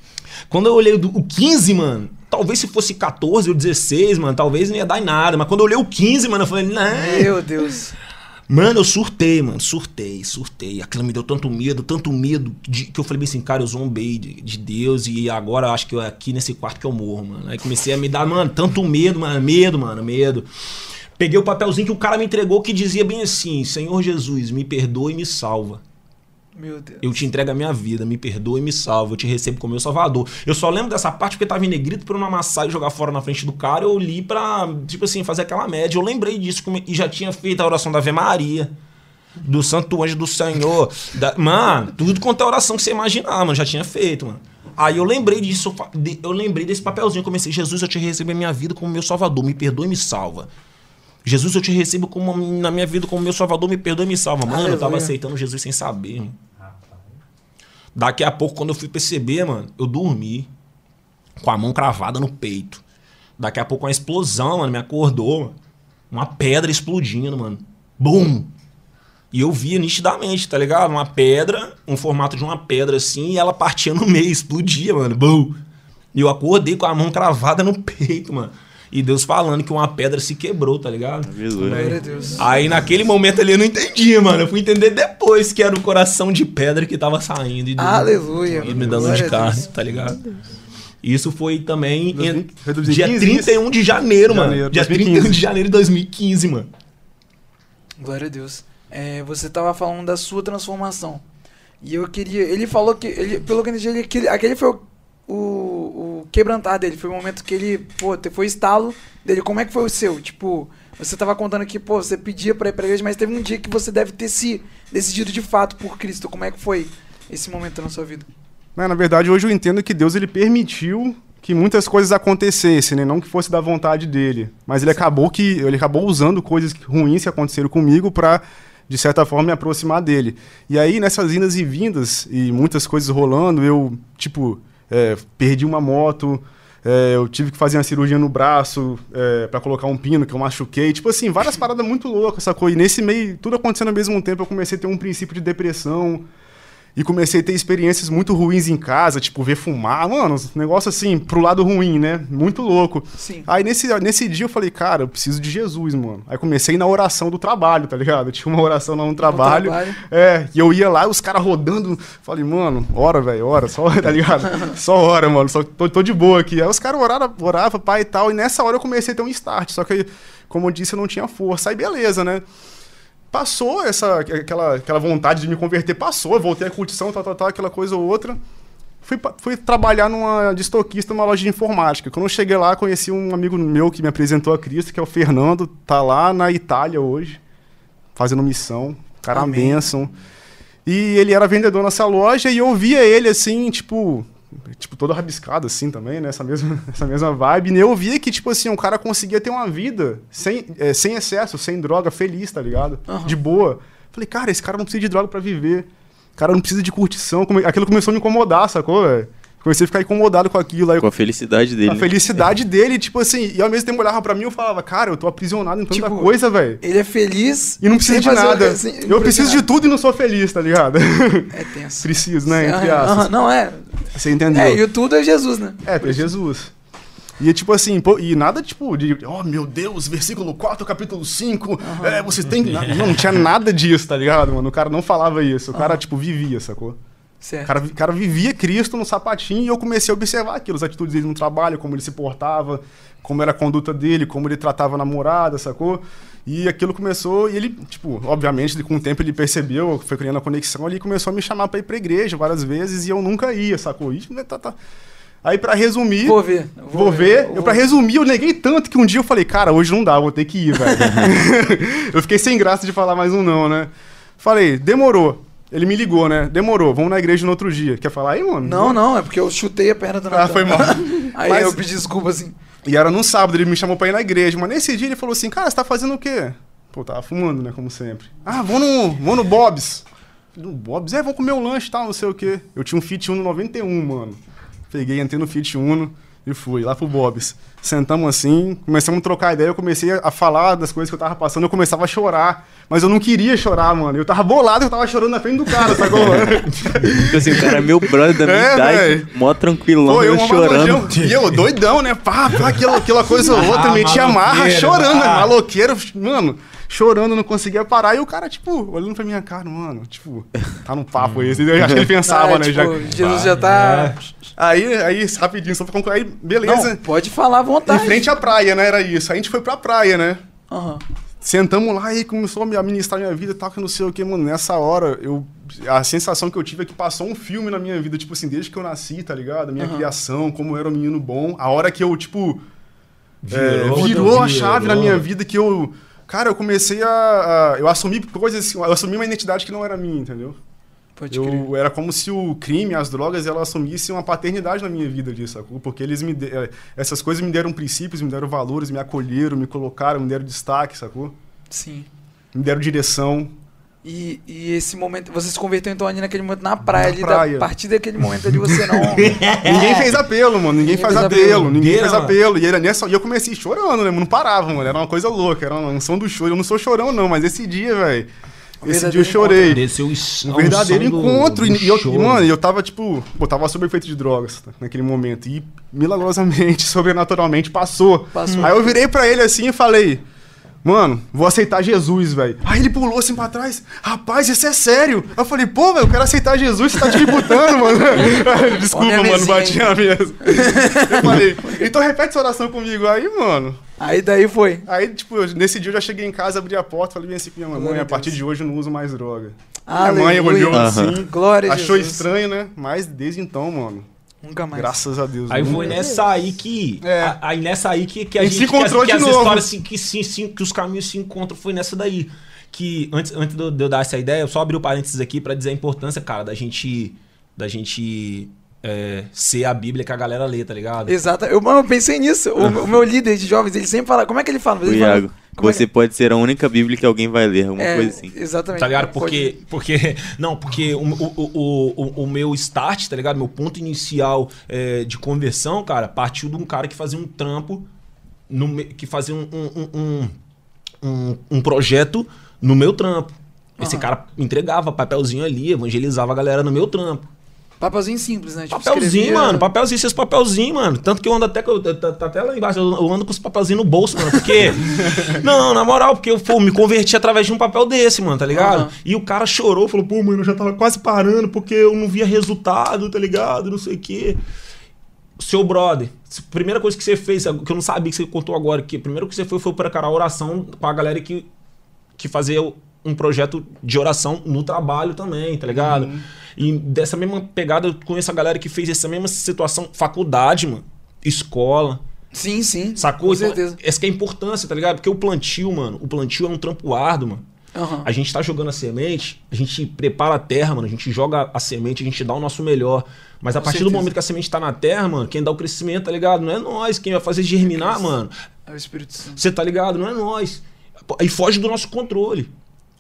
Speaker 2: Quando eu olhei o do- o 15, mano, talvez se fosse 14 ou 16, mano, talvez não ia dar em nada. Mas quando eu olhei o 15, mano, eu falei, não.
Speaker 1: Meu Deus.
Speaker 2: Mano, eu surtei, mano. Surtei, surtei. Aquilo me deu tanto medo, tanto medo, de- que eu falei assim, cara, eu zombei de, de Deus e agora eu acho que é aqui nesse quarto que eu morro, mano. Aí comecei a me dar, mano, tanto medo, mano, medo, mano, medo. Peguei o papelzinho que o cara me entregou que dizia bem assim: Senhor Jesus, me perdoa e me salva.
Speaker 1: Meu Deus.
Speaker 2: Eu te entrego a minha vida, me perdoa e me salva. Eu te recebo como meu salvador. Eu só lembro dessa parte porque tava em negrito pra eu não amassar e jogar fora na frente do cara. Eu li pra, tipo assim, fazer aquela média. Eu lembrei disso e já tinha feito a oração da Ave Maria. Do Santo Anjo do Senhor. da- Mano, tudo quanto é oração que você imaginar, mano. Já tinha feito, mano. Aí eu lembrei disso, eu lembrei desse papelzinho. Eu comecei, Jesus, eu te recebo a minha vida como meu salvador. Me perdoa e me salva. Jesus, eu te recebo como, na minha vida como meu salvador. Me perdoa e me salva. Mano, eu tava
Speaker 1: Aleluia.
Speaker 2: aceitando Jesus sem saber, mano. Daqui a pouco, quando eu fui perceber, mano, eu dormi com a mão cravada no peito. Daqui a pouco, uma explosão, mano, me acordou, mano. Uma pedra explodindo, mano. Bum! E eu via nitidamente, tá ligado? Uma pedra, um formato de uma pedra assim, e ela partia no meio, explodia, mano. Bum! E eu acordei com a mão cravada no peito, mano. E Deus falando que uma pedra se quebrou, tá ligado?
Speaker 3: Jesus.
Speaker 1: Glória a Deus.
Speaker 2: Aí naquele momento ali eu não entendi, mano. Eu fui entender depois que era o coração de pedra que tava saindo. E Deus-
Speaker 1: Aleluia.
Speaker 2: E me dando de carne, tá ligado? Isso foi também em-
Speaker 5: 2000 foi
Speaker 2: dia
Speaker 5: 2015
Speaker 2: 31 de janeiro, mano.
Speaker 5: Janeiro,
Speaker 2: dia
Speaker 5: 2015.
Speaker 2: 31 de janeiro de 2015, mano.
Speaker 1: Glória a Deus. É, você tava falando da sua transformação. E eu queria. Ele falou que. Ele, pelo que eu entendi, ele, aquele, aquele foi o, o, o quebrantar dele. Foi o momento que ele. Pô, foi o estalo dele. Como é que foi o seu? Tipo, você tava contando que, pô, você pedia pra ir pra igreja, mas teve um dia que você deve ter se decidido de fato por Cristo. Como é que foi esse momento na sua vida?
Speaker 5: Na verdade, hoje eu entendo que Deus ele permitiu que muitas coisas acontecessem, né? Não que fosse da vontade dele, mas ele acabou que ele acabou usando coisas ruins que aconteceram comigo para de certa forma me aproximar dele. E aí nessas indas e vindas e muitas coisas rolando, eu tipo é, perdi uma moto, é, eu tive que fazer uma cirurgia no braço é, para colocar um pino que eu machuquei. Tipo assim, várias paradas muito loucas, sacou? E nesse meio, tudo acontecendo ao mesmo tempo, eu comecei a ter um princípio de depressão. E comecei a ter experiências muito ruins em casa, tipo, ver fumar. Mano, um negócio assim, pro lado ruim, né? Muito louco.
Speaker 1: Sim.
Speaker 5: Aí nesse, nesse dia eu falei, cara, eu preciso de Jesus, mano. Aí comecei na oração do trabalho, tá ligado? Tinha uma oração lá no trabalho.
Speaker 1: trabalho.
Speaker 5: É, e eu ia lá, os caras rodando. Falei, mano, ora, velho, ora, só, tá ligado? Só ora, mano, só tô, tô de boa aqui. Aí os caras oravam, oravam, pai e tal. E nessa hora eu comecei a ter um start. Só que, como eu disse, eu não tinha força. Aí beleza, né? Passou essa, aquela, aquela vontade de me converter, passou, eu voltei à curtição, tal, tal, tal, aquela coisa ou outra. Fui, fui trabalhar numa de estoquista numa loja de informática. Quando eu cheguei lá, conheci um amigo meu que me apresentou a Cristo, que é o Fernando, tá lá na Itália hoje, fazendo missão. Cara,
Speaker 1: Amém.
Speaker 5: bênção. E ele era vendedor nessa loja e eu via ele assim, tipo, tipo todo rabiscado assim também, né? Essa mesma, essa mesma vibe. E eu via que, tipo assim, um cara conseguia ter uma vida sem, é, sem excesso, sem droga, feliz, tá ligado?
Speaker 1: Aham.
Speaker 5: De boa. Falei, cara, esse cara não precisa de droga pra viver. O cara não precisa de curtição. Aquilo começou a me incomodar, sacou, velho? Comecei a ficar incomodado com aquilo. Aí
Speaker 3: Com a felicidade dele.
Speaker 5: a
Speaker 3: né?
Speaker 5: felicidade dele, tipo assim, e ao mesmo tempo olhava pra mim e eu falava, cara, eu tô aprisionado em tanta
Speaker 1: Tipo,
Speaker 5: coisa, velho.
Speaker 1: Ele é feliz.
Speaker 5: E não preciso
Speaker 1: sem
Speaker 5: de nada.
Speaker 1: não
Speaker 5: eu
Speaker 1: precisa
Speaker 5: preciso de tudo e não sou feliz, tá ligado?
Speaker 1: É tenso.
Speaker 5: preciso, né? Entre aspas.
Speaker 1: Não, é.
Speaker 5: Você entendeu?
Speaker 1: É, e o tudo é Jesus, né?
Speaker 5: É, é Jesus. E tipo assim, pô, e nada tipo de, oh meu Deus, versículo 4, capítulo 5, é, você tem. Não, não tinha nada disso, tá ligado, mano? O cara não falava isso, o cara, tipo, vivia, sacou? O
Speaker 1: Certo.
Speaker 5: cara, o cara vivia Cristo no sapatinho e eu comecei a observar aquilo, as atitudes dele no trabalho, como ele se portava, como era a conduta dele, como ele tratava a namorada, sacou? E aquilo começou, e ele, tipo, obviamente, com o tempo ele percebeu, foi criando a conexão ali, começou a me chamar pra ir pra igreja várias vezes e eu nunca ia, sacou? Ih, tá, tá. Aí, pra resumir.
Speaker 1: Vou ver.
Speaker 5: Vou, ver. Eu, pra resumir, eu neguei tanto que um dia eu falei, cara, hoje não dá, vou ter que ir, velho. eu fiquei sem graça de falar mais um não, né? Falei, demorou. Ele me ligou, né? Demorou, vamos na igreja no outro dia. Quer falar aí, mano?
Speaker 1: Não, não, é porque eu chutei a perna do
Speaker 5: Ah,
Speaker 1: Natan.
Speaker 5: foi mal.
Speaker 1: Aí
Speaker 5: Mas-
Speaker 1: eu pedi desculpa, assim.
Speaker 5: E era num sábado, ele me chamou pra ir na igreja. Mas nesse dia ele falou assim, cara, você tá fazendo o quê? Pô, tava fumando, né? Como sempre. Ah, vamos no, vamos no Bob's. No Bob's? É, vamos comer um lanche e tal, não sei o quê. Eu tinha um Fit Uno 91, mano. Peguei, entrei no Fit Uno e fui lá pro Bob's. Sentamos assim, começamos a trocar ideia, eu comecei a falar das coisas que eu tava passando, eu começava a chorar. Mas eu não queria chorar, mano. Eu tava bolado, eu tava chorando na frente do cara, sacou?
Speaker 3: Tipo assim, o cara é meu brother da minha
Speaker 5: É,
Speaker 3: idade, mó tranquilão,
Speaker 5: Pô,
Speaker 3: eu,
Speaker 5: eu
Speaker 3: chorando.
Speaker 5: E eu doidão, né? Pá, pá, aquela, aquela coisa ou outra,
Speaker 2: Ah,
Speaker 5: metia marra,
Speaker 2: maloqueiro,
Speaker 5: chorando, né?
Speaker 2: ah.
Speaker 5: Maloqueiro, mano, chorando, não conseguia parar. E o cara, tipo, olhando pra minha cara, mano, tipo, tá num papo esse. Eu acho que ele pensava,
Speaker 1: Ah,
Speaker 5: né?
Speaker 1: tipo,
Speaker 5: já...
Speaker 1: Jesus já tá.
Speaker 5: Aí, aí, rapidinho, só pra concluir, aí, beleza.
Speaker 1: Não, pode falar à vontade.
Speaker 5: em frente à praia, né? Era isso. Aí a gente foi pra praia, né?
Speaker 1: Aham.
Speaker 5: Sentamos lá e começou a me administrar minha vida e tal, que não sei o que, mano. Nessa hora, eu. A sensação que eu tive é que passou um filme na minha vida, tipo assim, desde que eu nasci, tá ligado? A minha
Speaker 1: Aham.
Speaker 5: criação, como eu era um menino bom. A hora que eu, tipo. é,
Speaker 2: Virou,
Speaker 5: virou a
Speaker 2: virou.
Speaker 5: chave na minha vida que eu. Cara, eu comecei a. a- eu assumi coisas assim, eu assumi uma identidade que não era minha, entendeu?
Speaker 1: Pode crer.
Speaker 5: Eu, era como se o crime, as drogas, elas assumissem uma paternidade na minha vida disso, sacou? Porque eles me de- eh, essas coisas me deram princípios, me deram valores, me acolheram, me colocaram, me deram destaque, sacou?
Speaker 1: Sim.
Speaker 5: Me deram direção.
Speaker 1: E, e esse momento, você se converteu então ali naquele momento na praia,
Speaker 5: Na
Speaker 1: ali,
Speaker 5: praia.
Speaker 1: Da, a partir daquele momento ali você não.
Speaker 5: Ninguém fez apelo, mano. Ninguém,
Speaker 1: Ninguém
Speaker 5: faz
Speaker 1: fez
Speaker 5: apelo,
Speaker 1: apelo.
Speaker 5: ninguém fez
Speaker 2: mano.
Speaker 5: apelo. E, era nessa, e eu comecei chorando, né? Não parava, mano. Era uma coisa louca, era uma unção do choro. Eu não sou chorão, não, mas esse dia, velho. Esse dia eu chorei.
Speaker 2: Desceu
Speaker 5: Um verdadeiro encontro. E, e eu, e,
Speaker 2: mano,
Speaker 5: mano, eu tava, tipo, eu tava sob efeito de drogas tá, naquele momento. E milagrosamente, sobrenaturalmente, passou.
Speaker 1: Passou.
Speaker 5: Aí eu virei pra ele assim e falei. Mano, vou aceitar Jesus, velho. Aí ele pulou assim pra trás. Rapaz, isso é sério. Eu falei, pô, velho, eu quero aceitar Jesus, você tá tributando, mano. Desculpa, mano,
Speaker 1: mesinha
Speaker 5: bati
Speaker 1: aí.
Speaker 5: na mesa. Eu falei, então repete essa oração comigo. Aí, mano.
Speaker 1: Aí daí foi.
Speaker 5: Aí, tipo, eu- nesse dia eu já cheguei em casa, abri a porta, falei bem assim pra minha mãe,
Speaker 1: Glória a
Speaker 5: partir de hoje eu não uso mais droga.
Speaker 1: Aleluia.
Speaker 5: Minha mãe olhou assim,
Speaker 1: Glória
Speaker 5: achou
Speaker 1: Jesus.
Speaker 5: estranho, né? Mas desde então, mano,
Speaker 1: Nunca mais.
Speaker 5: graças a Deus.
Speaker 2: Aí
Speaker 5: nunca-
Speaker 2: foi nessa aí que.
Speaker 5: É.
Speaker 2: a- Aí nessa aí que, que a
Speaker 5: A gente
Speaker 2: gente.
Speaker 5: se encontrou
Speaker 2: que, as-
Speaker 5: de
Speaker 2: que as
Speaker 5: novo.
Speaker 2: histórias se- que, se, se- que os caminhos se encontram foi nessa daí. Que antes, antes de eu- de eu dar essa ideia, eu só abri o parênteses aqui pra dizer a importância, cara, da gente. Da gente. É, ser a Bíblia que a galera lê, tá ligado?
Speaker 1: Exato. Eu, mano, eu pensei nisso. O, o meu líder de jovens, ele sempre fala. Como é que ele fala? Ele fala-
Speaker 3: Iago,
Speaker 1: como é
Speaker 3: você pode ser a única Bíblia que alguém vai ler, alguma
Speaker 1: é,
Speaker 3: coisa assim.
Speaker 1: Exatamente.
Speaker 2: Tá ligado? Porque. porque não, porque o, o, o, o, o meu start, tá ligado? Meu ponto inicial é, de conversão, cara, partiu de um cara que fazia um trampo. No, que fazia um, um, um, um, um projeto no meu trampo. Esse
Speaker 1: Aham.
Speaker 2: cara entregava papelzinho ali, evangelizava a galera no meu trampo.
Speaker 1: Papelzinho simples, né? Tipo,
Speaker 2: Papelzinho,
Speaker 1: escrevia-
Speaker 2: mano. Papelzinho, esses papelzinho, mano. Tanto que eu ando até, tá, tá até lá embaixo, eu ando com os papelzinhos no bolso, mano. Porque. não, na moral, porque eu pô, me converti através de um papel desse, mano, tá ligado?
Speaker 1: Aham.
Speaker 2: E o cara chorou, falou, pô, mano, eu já tava quase parando porque eu não via resultado, tá ligado? Não sei o quê. Seu brother, primeira coisa que você fez, que eu não sabia que você contou agora, que a primeira coisa que você foi foi para a oração com a galera que, que fazia um projeto de oração no trabalho também, tá ligado?
Speaker 1: Uhum.
Speaker 2: E dessa mesma pegada, eu conheço a galera que fez essa mesma situação, faculdade, mano, escola,
Speaker 1: Sim, sim.
Speaker 2: sacou?
Speaker 1: Com
Speaker 2: Então,
Speaker 1: certeza.
Speaker 2: essa que é a importância, tá ligado? Porque o plantio, mano, o plantio é um trampo árduo, mano.
Speaker 1: Aham.
Speaker 2: A gente tá jogando a semente, a gente prepara a terra, mano, a gente joga a semente, a gente dá o nosso melhor. Mas a
Speaker 1: Com
Speaker 2: partir do
Speaker 1: certeza.
Speaker 2: momento que a semente tá na terra, mano, quem dá o crescimento, tá ligado? Não é nós, quem vai fazer germinar, mano.
Speaker 1: É o Espírito Santo.
Speaker 2: Você tá ligado? Não é nós. Aí foge do nosso controle.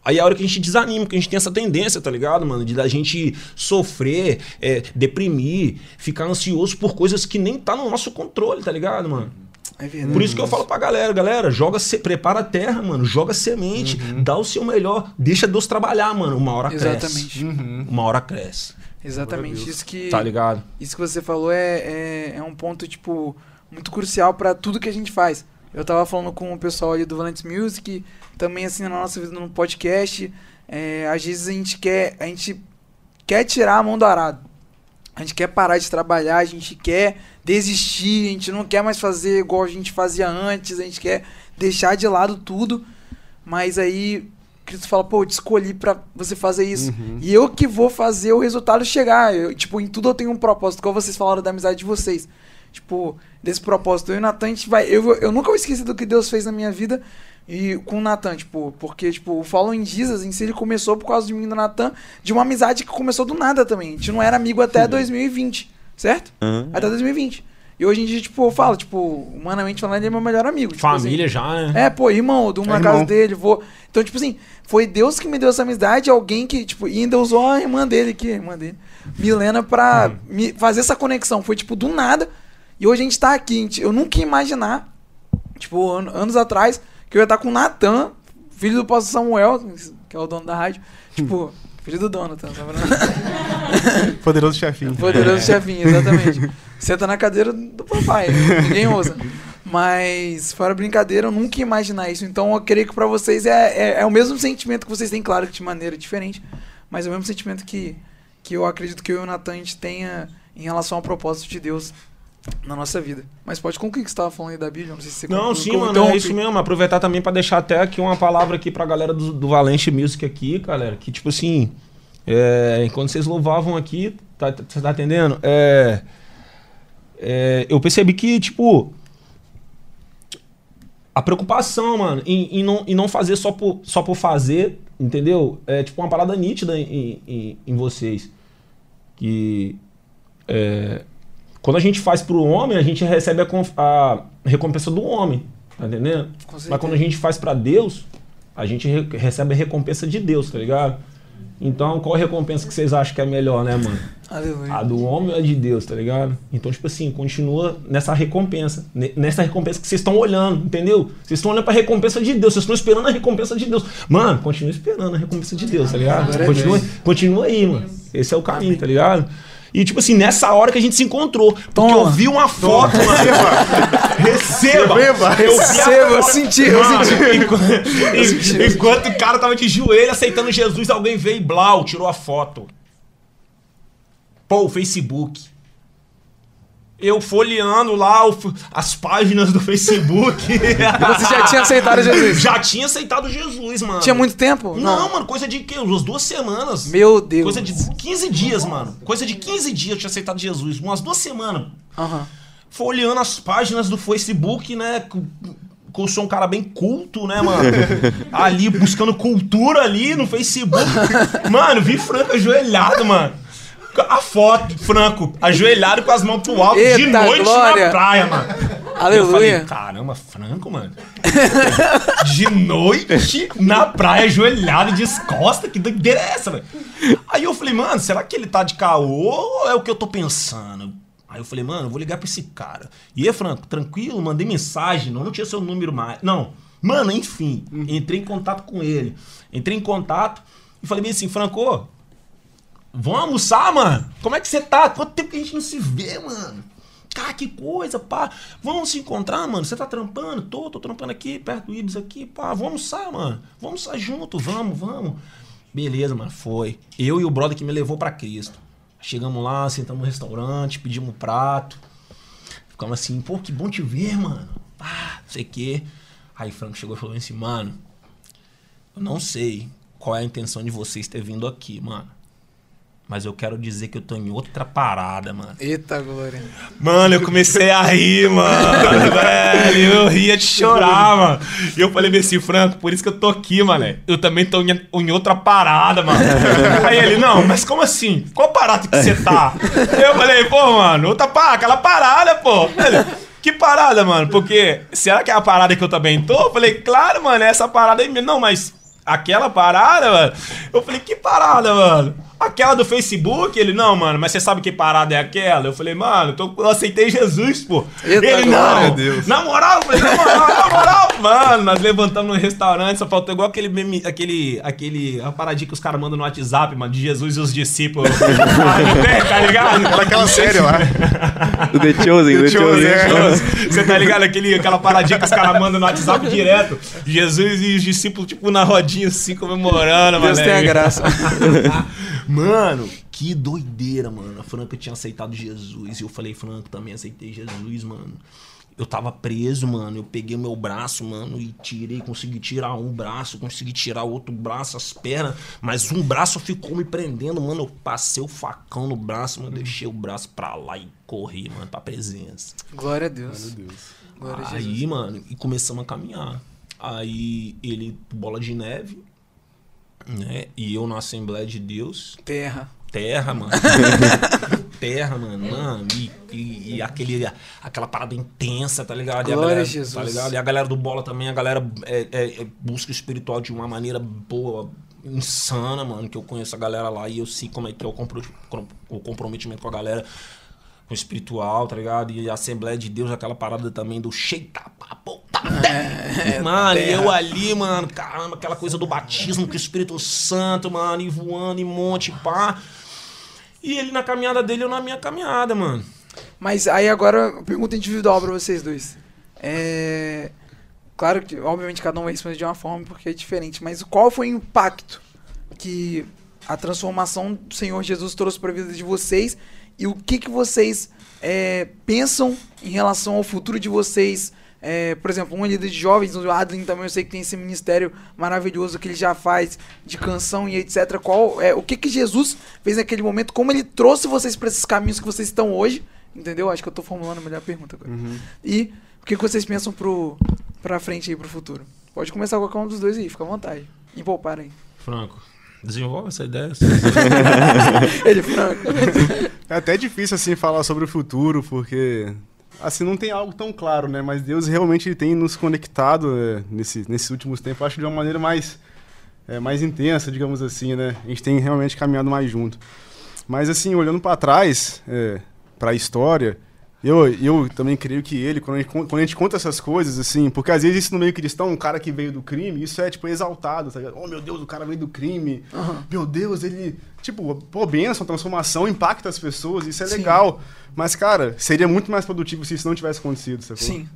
Speaker 2: Aí é a hora que a gente desanima, que a gente tem essa tendência, tá ligado, mano? De da gente sofrer, é, deprimir, ficar ansioso por coisas que nem tá no nosso controle, tá ligado, mano?
Speaker 1: É verdade.
Speaker 2: Por isso que eu falo pra galera, galera, joga, se- prepara a terra, mano, joga semente, dá o seu melhor, deixa Deus trabalhar, mano, uma hora cresce.
Speaker 1: Exatamente.
Speaker 2: Uma hora cresce,
Speaker 1: Exatamente. Isso que,
Speaker 2: tá ligado?
Speaker 1: isso que você falou é, é, é um ponto, tipo, muito crucial pra tudo que a gente faz. Eu tava falando com o pessoal ali do Valentes Music, também assim na nossa vida no podcast. é, às vezes a gente quer. A gente quer tirar a mão do arado. A gente quer parar de trabalhar, a gente quer desistir, a gente não quer mais fazer igual a gente fazia antes, a gente quer deixar de lado tudo. Mas aí Cristo fala, pô, eu te escolhi pra você fazer isso. E eu que vou fazer o resultado chegar. Eu, tipo, em tudo eu tenho um propósito, como vocês falaram da amizade de vocês. Tipo, desse propósito. Eu e o Natan, a gente vai. Eu, eu nunca vou esquecer do que Deus fez na minha vida. E com o Natan, tipo, porque, tipo, o Following Jesus em si ele começou por causa de mim e do Natan, de uma amizade que começou do nada também. A gente não era amigo até 2020, certo?
Speaker 3: Aham.
Speaker 1: Até 2020. E hoje em dia, tipo, eu falo, tipo, humanamente falando, ele é meu melhor amigo. tipo
Speaker 2: Família
Speaker 1: assim.
Speaker 2: já, né?
Speaker 1: É, pô, irmão, durmo
Speaker 5: É
Speaker 1: na
Speaker 5: irmão.
Speaker 1: casa dele, vou. Então, tipo assim, foi Deus que me deu essa amizade, alguém que, tipo, e ainda usou a irmã dele aqui, a irmã dele, Milena, pra me fazer essa conexão. Foi, tipo, do nada. E hoje a gente tá aqui. gente- eu nunca ia imaginar, tipo, an- anos atrás, que eu ia estar com o Natan, filho do pastor Samuel, que é o dono da rádio. Tipo, filho do dono, tá?
Speaker 5: Poderoso chefinho.
Speaker 1: Poderoso chefinho, exatamente. Senta na cadeira do papai, ninguém ousa. Mas, fora brincadeira, eu nunca ia imaginar isso. Então, eu creio que pra vocês é, é, é o mesmo sentimento que vocês têm, claro que de maneira diferente, mas é o mesmo sentimento que, que eu acredito que eu e o Natan a gente tenha em relação ao propósito de Deus na nossa vida. Mas pode concluir o que você estava falando aí da Bíblia, não sei se você
Speaker 2: Não, sim, mano,
Speaker 1: interrompi.
Speaker 2: é isso mesmo. Aproveitar também pra deixar até aqui uma palavra aqui pra galera do, do Valente Music aqui, galera. Que, tipo assim, é, enquanto vocês louvavam aqui, tá, tá- você tá entendendo? É, é, eu percebi que, tipo, a preocupação, mano, em, em não, em não fazer só por, só por fazer, entendeu? É tipo uma parada nítida em, em, em vocês. Que é, quando a gente faz pro homem, a gente recebe a, a recompensa do homem, tá entendendo? Mas quando a gente faz pra Deus, a gente re- recebe a recompensa de Deus, tá ligado? Então, qual a recompensa que vocês acham que é melhor, né, mano?
Speaker 1: Aleluia.
Speaker 2: A do homem ou a de Deus, tá ligado? Então, tipo assim, continua nessa recompensa. ne- Nessa recompensa que vocês estão olhando, entendeu? Vocês estão olhando pra recompensa de Deus, vocês estão esperando a recompensa de Deus. Mano, continua esperando a recompensa de Deus, tá ligado?
Speaker 1: A
Speaker 2: Continua, continua aí, mano. Esse é o caminho, tá ligado? E, tipo assim, nessa hora que a gente se encontrou, porque
Speaker 1: Toma.
Speaker 2: eu vi uma foto, mano. Receba!
Speaker 5: Receba.
Speaker 2: Eu
Speaker 1: Receba, eu senti, eu senti.
Speaker 2: enquanto, enquanto o cara tava de joelho aceitando Jesus, alguém veio e blau, tirou a foto. Pô, o Facebook. Eu folheando lá o as páginas do Facebook.
Speaker 1: Você já tinha aceitado Jesus?
Speaker 2: Já tinha aceitado Jesus, mano.
Speaker 1: Tinha muito tempo?
Speaker 2: Não, mano, coisa de quê? Umas duas semanas.
Speaker 1: Meu Deus.
Speaker 2: Coisa de 15 dias, mano. Coisa de 15 dias eu tinha aceitado Jesus. Umas duas semanas.
Speaker 1: Aham.
Speaker 2: Folheando as páginas do Facebook, né? Eu sou um cara bem culto, né, mano? ali, buscando cultura ali no Facebook. Mano, vi Franco ajoelhado, mano. A foto, Franco, ajoelhado com as mãos pro alto, de
Speaker 1: Eita,
Speaker 2: noite
Speaker 1: glória.
Speaker 2: na praia, mano.
Speaker 1: Aleluia.
Speaker 2: Eu falei, caramba, Franco, mano. De noite na praia, ajoelhado, descosta, que doideira é essa, velho? Aí eu falei, mano, será que ele tá de caô ou é o que eu tô pensando? Aí eu falei, mano, eu vou ligar pra esse cara. E aí, Franco, tranquilo, mandei mensagem, não, não tinha seu número mais. Não. Mano, enfim, entrei em contato com ele. Entrei em contato e falei bem assim, Franco, vamos almoçar, mano? Como é que você tá? Quanto tempo que a gente não se vê, mano? Cara, que coisa, pá. Vamos se encontrar, mano. Você tá trampando? Tô, tô trampando aqui, perto do Ibis aqui, pá. Vamos almoçar, mano. Vamos almoçar junto, vamos, vamos. Beleza, mano, foi. Eu e o brother que me levou pra Cristo. Chegamos lá, sentamos no restaurante, pedimos prato. Ficamos assim, pô, que bom te ver, mano. Ah, não sei o quê. Aí Franco chegou e falou assim, mano, eu não sei qual é a intenção de vocês ter vindo aqui, mano. Mas eu quero dizer que eu tô em outra parada, mano.
Speaker 1: Eita, glória.
Speaker 2: Mano, eu comecei a rir, mano, velho. Eu ria de chorar, mano. E eu falei assim, Franco, por isso que eu tô aqui, mano. Eu também tô em, em outra parada, mano. Aí ele, não, mas como assim? Qual parada que você tá? Eu falei, pô, mano, outra parada, aquela parada, pô. Ele, que parada, mano? Porque, será que é a parada que eu também tô? Eu falei, claro, mano, é essa parada aí mesmo. Não, mas aquela parada, mano. Eu falei, que parada, mano? Aquela do Facebook? Ele, não, mano, mas você sabe que parada é aquela? Eu falei, mano, tô- eu aceitei Jesus, pô.
Speaker 1: Eita,
Speaker 2: ele, não.
Speaker 1: a Deus.
Speaker 2: Na moral, eu falei, na moral, na moral, mano, nós levantamos no restaurante, só faltou igual aquele meme, aquele, aquele, a paradinha que os caras mandam no WhatsApp, mano, de Jesus e os discípulos. tá ligado?
Speaker 5: Aquela série lá.
Speaker 3: O The Chosen, o The Chosen.
Speaker 2: Você tá ligado? Aquele, aquela paradinha que os caras mandam no WhatsApp direto. Jesus e os discípulos, tipo, na rodinha assim, comemorando, mano.
Speaker 1: Deus tenha graça.
Speaker 2: Mano, que doideira, mano. A Franca tinha aceitado Jesus. E eu falei, Franco, também aceitei Jesus, mano. Eu tava preso, mano. Eu peguei o meu braço, mano, e tirei, consegui tirar um braço, consegui tirar outro braço, as pernas. Mas um braço ficou me prendendo, mano. Eu passei o facão no braço, mano. Deixei o braço pra lá e corri, mano, pra presença.
Speaker 1: Glória a Deus. Glória a Jesus.
Speaker 2: Aí, mano, e começamos a caminhar. Aí ele, bola de neve, né? E eu na Assembleia de Deus.
Speaker 1: Terra.
Speaker 2: Terra, mano. Terra, mano. mano e, e- e aquele, aquela parada intensa, tá ligado? A
Speaker 1: Glória a
Speaker 2: galera,
Speaker 1: Jesus.
Speaker 2: Tá ligado? E a galera do bola também, a galera é, é- é- busca o espiritual de uma maneira boa, insana, mano. Que eu conheço a galera lá e eu sei como é que é o, compro- o comprometimento com a galera. Com o espiritual, tá ligado? E a Assembleia de Deus, aquela parada também do cheita papo.
Speaker 1: É,
Speaker 2: Mano, e eu ali, mano, caramba, aquela coisa do batismo com o Espírito Santo, mano, e voando em monte, pá. E ele na caminhada dele, eu na minha caminhada, mano.
Speaker 1: Mas aí agora, pergunta individual pra vocês dois. É, claro que, obviamente, cada um vai responder de uma forma porque é diferente, mas qual foi o impacto que a transformação do Senhor Jesus trouxe para a vida de vocês e o que, que vocês é, pensam em relação ao futuro de vocês? É, por exemplo, um líder de jovens, o Adlin também eu sei que tem esse ministério maravilhoso que ele já faz de canção e etc. Qual é o que que Jesus fez naquele momento? Como ele trouxe vocês para esses caminhos que vocês estão hoje? Entendeu? Acho que eu tô formulando a melhor pergunta agora. E o que, que vocês pensam pro pra frente aí pro futuro? Pode começar com qualquer um dos dois aí, fica à vontade. E poupar aí.
Speaker 2: Franco, desenvolve essa ideia.
Speaker 1: Ele franco.
Speaker 5: É até difícil, assim, falar sobre o futuro, porque, assim, não tem algo tão claro, né? Mas Deus realmente tem nos conectado é, nesse, nesses últimos tempos, acho de uma maneira mais, é, mais intensa, digamos assim, né? A gente tem realmente caminhado mais junto. Mas, assim, olhando para trás, é, para a história, eu, eu também creio que ele, quando a, gente, quando a gente conta essas coisas, assim, porque às vezes isso no meio cristão, um cara que veio do crime, isso é, tipo, exaltado, tá ligado? Oh, meu Deus, o cara veio do crime. Meu Deus, ele, tipo, pô, benção, transformação, impacta as pessoas, isso é
Speaker 1: Sim.
Speaker 5: legal. Mas, cara, seria muito mais produtivo se isso não tivesse acontecido, sacou?
Speaker 1: Sim.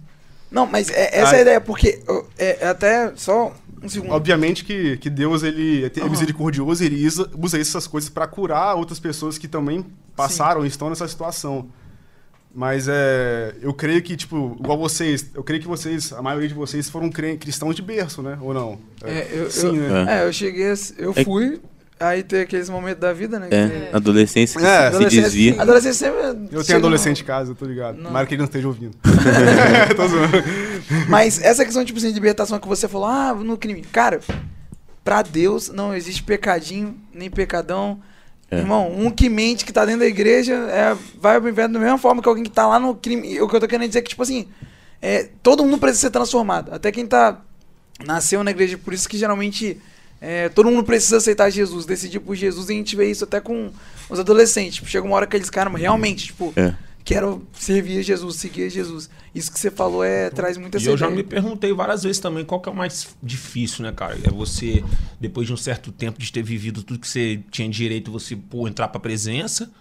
Speaker 1: Não, mas é- essa é a
Speaker 5: Ai.
Speaker 1: ideia, porque é, é até só um segundo.
Speaker 5: Obviamente que, que Deus, ele é
Speaker 1: Aham.
Speaker 5: misericordioso, ele usa, usa essas coisas pra curar outras pessoas que também passaram e estão nessa situação. Mas é, eu creio que, tipo, igual vocês, eu creio que vocês, a maioria de vocês foram cre- cristãos de berço, né? Ou não?
Speaker 1: É, eu,
Speaker 5: Sim,
Speaker 1: eu,
Speaker 5: né?
Speaker 1: é, eu cheguei, eu
Speaker 3: É-
Speaker 1: fui, aí tem aqueles momentos da vida, né?
Speaker 3: É,
Speaker 1: que-
Speaker 3: adolescência que
Speaker 5: É,
Speaker 3: se
Speaker 1: adolescência-
Speaker 3: desvia.
Speaker 1: Adolescência sempre.
Speaker 5: Eu
Speaker 1: chega
Speaker 5: tenho adolescente em casa, eu tô ligado.
Speaker 1: Não.
Speaker 5: Mas que ele não esteja ouvindo. Tô zoando.
Speaker 1: Mas essa questão, tipo assim, de libertação que você falou, ah, no crime. Cara, pra Deus não existe pecadinho, nem pecadão.
Speaker 3: É.
Speaker 1: Irmão, um que mente, que tá dentro da igreja, é, vai pro inferno da mesma forma que alguém que tá lá no crime. O que eu tô querendo dizer é que, tipo assim, é, todo mundo precisa ser transformado. Até quem tá. Nasceu na igreja, por isso que geralmente. é, todo mundo precisa aceitar Jesus, decidir por Jesus, e a gente vê isso até com os adolescentes. Tipo, chega uma hora que eles, cara, realmente, tipo,
Speaker 3: É.
Speaker 1: quero servir a Jesus, seguir a Jesus. Isso que você falou é, traz muita
Speaker 2: E eu já me perguntei várias vezes também qual que é o mais difícil, né, cara? É você, depois de um certo tempo de ter vivido tudo que você tinha direito, você pô, entrar pra presença,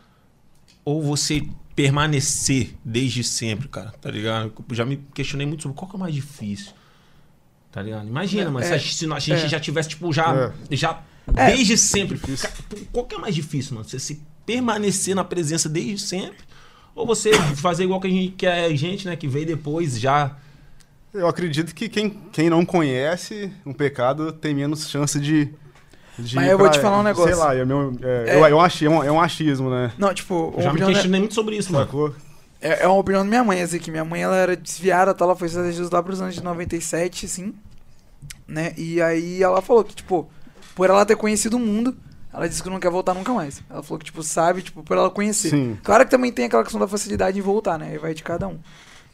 Speaker 2: ou você permanecer desde sempre, cara, tá ligado? Eu já me questionei muito sobre qual que é o mais difícil. Tá ligado? Imagina,
Speaker 1: É,
Speaker 2: mano,
Speaker 1: é,
Speaker 2: se a gente
Speaker 1: é.
Speaker 2: já tivesse, tipo, já. já
Speaker 1: É.
Speaker 2: Desde sempre. Cara, Qual que é mais difícil, mano? Você se permanecer na presença desde sempre? Ou você fazer igual que a gente, que é a gente, né? Que veio depois já.
Speaker 5: Eu acredito que quem, quem não conhece um pecado tem menos chance de. de
Speaker 1: Mas
Speaker 5: ir
Speaker 1: eu vou
Speaker 5: pra-
Speaker 1: te falar um negócio.
Speaker 5: Sei lá, é, meu, é,
Speaker 1: É.
Speaker 5: Eu, eu achei, é, um, é um achismo, né?
Speaker 1: Não, tipo,
Speaker 2: Eu já me
Speaker 1: opinião,
Speaker 2: questionei muito sobre isso, mano.
Speaker 5: Sacou?
Speaker 1: é, é uma opinião da minha mãe, assim, que minha mãe ela era desviada, tá? ela foi estudar Jesus lá pros anos de 97, assim, né? E aí ela falou que, tipo, por ela ter conhecido o mundo, ela disse que não quer voltar nunca mais. Ela falou que, tipo, sabe, tipo, por ela conhecer.
Speaker 5: Sim.
Speaker 1: Claro que também tem aquela questão da facilidade em voltar, né? Aí vai de cada um.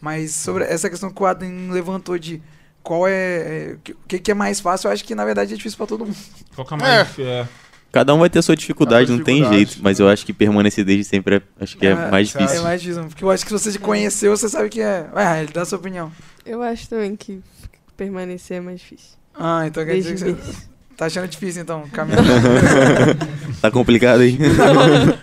Speaker 1: Mas sobre essa questão que o Adam levantou de qual é. é, o que, que é mais fácil, eu acho que na verdade é difícil pra todo mundo.
Speaker 2: Qual que é mais difícil? É.
Speaker 3: Cada um vai ter a sua dificuldade, não tem jeito. Mas eu acho que permanecer desde sempre é, acho que é, mais
Speaker 1: É
Speaker 3: difícil.
Speaker 1: mais difícil. Porque eu acho que se você conheceu, você sabe que é. Ué, ele dá a sua opinião.
Speaker 4: Eu acho também que permanecer é mais difícil.
Speaker 1: Ah, então quer
Speaker 4: Desde
Speaker 1: dizer que você. Tá achando difícil então, caminhar.
Speaker 3: Tá complicado aí.
Speaker 1: Fica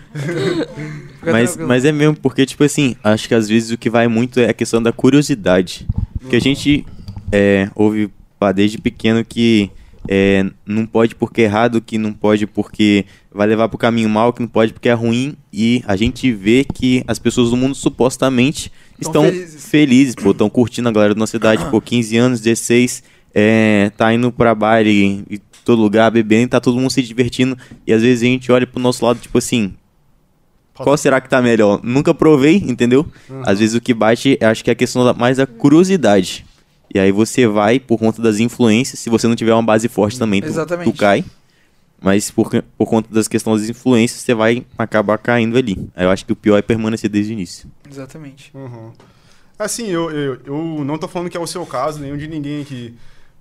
Speaker 3: mas, mas é mesmo, porque, tipo assim, acho que às vezes o que vai muito é a questão da curiosidade. Que a gente é, ouve pá, desde pequeno que é, não pode porque é errado, que não pode porque vai levar pro caminho mal, que não pode porque é ruim. E a gente vê que as pessoas do mundo supostamente
Speaker 1: Tão
Speaker 3: estão
Speaker 1: felizes.
Speaker 3: felizes, pô, estão curtindo a galera da nossa cidade, pô, 15 anos, 16, é, tá indo pra baile em todo lugar, bebendo, tá todo mundo se divertindo. E às vezes a gente olha pro nosso lado, tipo assim, qual será que tá melhor? Nunca provei, entendeu? Às vezes o que bate, eu acho que é a questão da- mais da curiosidade. E aí você vai por conta das influências, se você não tiver uma base forte também, tu, tu cai. Mas por, por conta das questões das influências, você vai acabar caindo ali. Aí eu acho que o pior é permanecer desde o início.
Speaker 1: Exatamente.
Speaker 5: Uhum. Assim, eu, eu, eu não tô falando que é o seu caso, nenhum de ninguém aqui.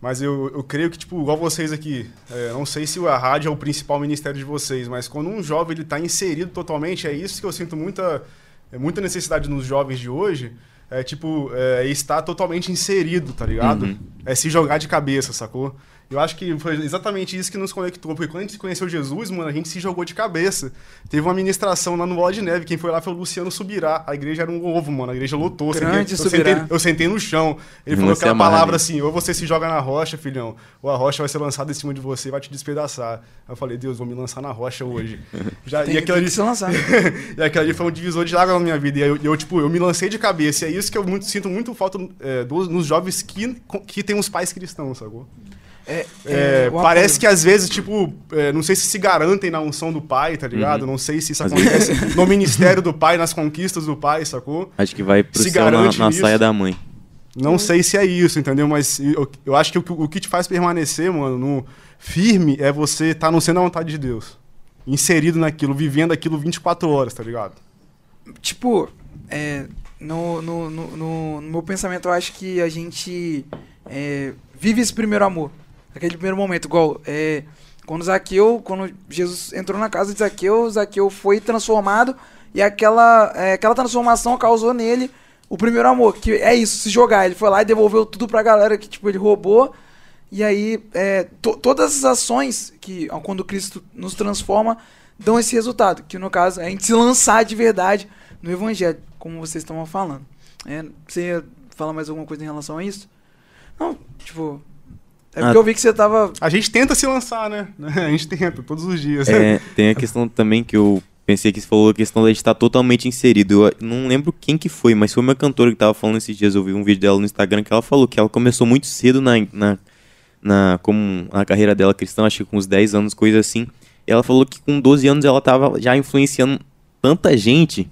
Speaker 5: Mas eu, eu creio que, tipo, igual vocês aqui, é, não sei se a rádio é o principal ministério de vocês, mas quando um jovem ele tá inserido totalmente, é isso que eu sinto muita, é, muita necessidade nos jovens de hoje, é tipo, é, estar totalmente inserido, tá ligado?
Speaker 3: Uhum.
Speaker 5: É se jogar de cabeça, sacou? Eu acho que foi exatamente isso que nos conectou, porque quando a gente conheceu Jesus, mano, a gente se jogou de cabeça. Teve uma ministração lá no Bola de Neve, quem foi lá foi o Luciano Subirá. A igreja era um ovo, mano, a igreja lotou. Eu
Speaker 1: Grande
Speaker 5: sentei, eu,
Speaker 1: Subirá.
Speaker 5: sentei, eu sentei no chão. Ele falou aquela
Speaker 3: amarra
Speaker 5: palavra
Speaker 3: ali.
Speaker 5: assim, ou você se joga na rocha, filhão, ou a rocha vai ser lançada em cima de você e vai te despedaçar. Aí eu falei, Deus, vou me lançar na rocha hoje. Já,
Speaker 1: Tem,
Speaker 5: e aquilo ali
Speaker 1: que se lançar.
Speaker 5: e aquilo ali foi um divisor de água na minha vida. E eu, eu, tipo, eu me lancei de cabeça. E é isso que eu muito- sinto muito falta é, dos, nos jovens que, que têm uns pais cristãos, sacou?
Speaker 1: É,
Speaker 5: É,
Speaker 1: o
Speaker 5: parece
Speaker 1: apoio.
Speaker 5: que às vezes, tipo, é, não sei se se garantem na unção do pai, tá ligado?
Speaker 3: Uhum.
Speaker 5: Não sei se isso
Speaker 3: Às
Speaker 5: acontece no ministério do pai, nas conquistas do pai, sacou?
Speaker 3: Acho que vai pro
Speaker 5: Se
Speaker 3: céu na, na saia da mãe.
Speaker 5: Não sei se é isso, entendeu? Mas eu, eu acho que o, que- o que te faz permanecer, mano, no firme é você estar tá no centro da vontade de Deus. Inserido naquilo, vivendo aquilo 24 horas, tá ligado?
Speaker 1: Tipo, é, no, no, no, no- no meu pensamento, eu acho que a gente é, vive esse primeiro amor. Aquele primeiro momento, igual é, quando Zaqueu, quando Jesus entrou na casa de Zaqueu, Zaqueu foi transformado e aquela, é, aquela transformação causou nele o primeiro amor, que é isso, se jogar. Ele foi lá e devolveu tudo pra galera que tipo, ele roubou. E aí, é, to- todas as ações que, quando Cristo nos transforma, dão esse resultado. Que no caso, é a gente se lançar de verdade no Evangelho, como vocês estavam falando. É, você ia falar mais alguma coisa em relação a isso? Não, tipo. É porque
Speaker 3: Ah.
Speaker 1: eu vi que você tava.
Speaker 5: A gente tenta se lançar, né? A gente tenta, todos os dias.
Speaker 3: É, tem a questão também que eu pensei que você falou, a questão de estar totalmente inserido. Eu não lembro quem que foi, mas foi uma cantora que tava falando esses dias. Eu vi um vídeo dela no Instagram que ela falou que ela começou muito cedo na, na, na, como, na carreira dela cristã, acho que com uns 10 anos, coisa assim. E ela falou que com 12 anos ela tava já influenciando tanta gente,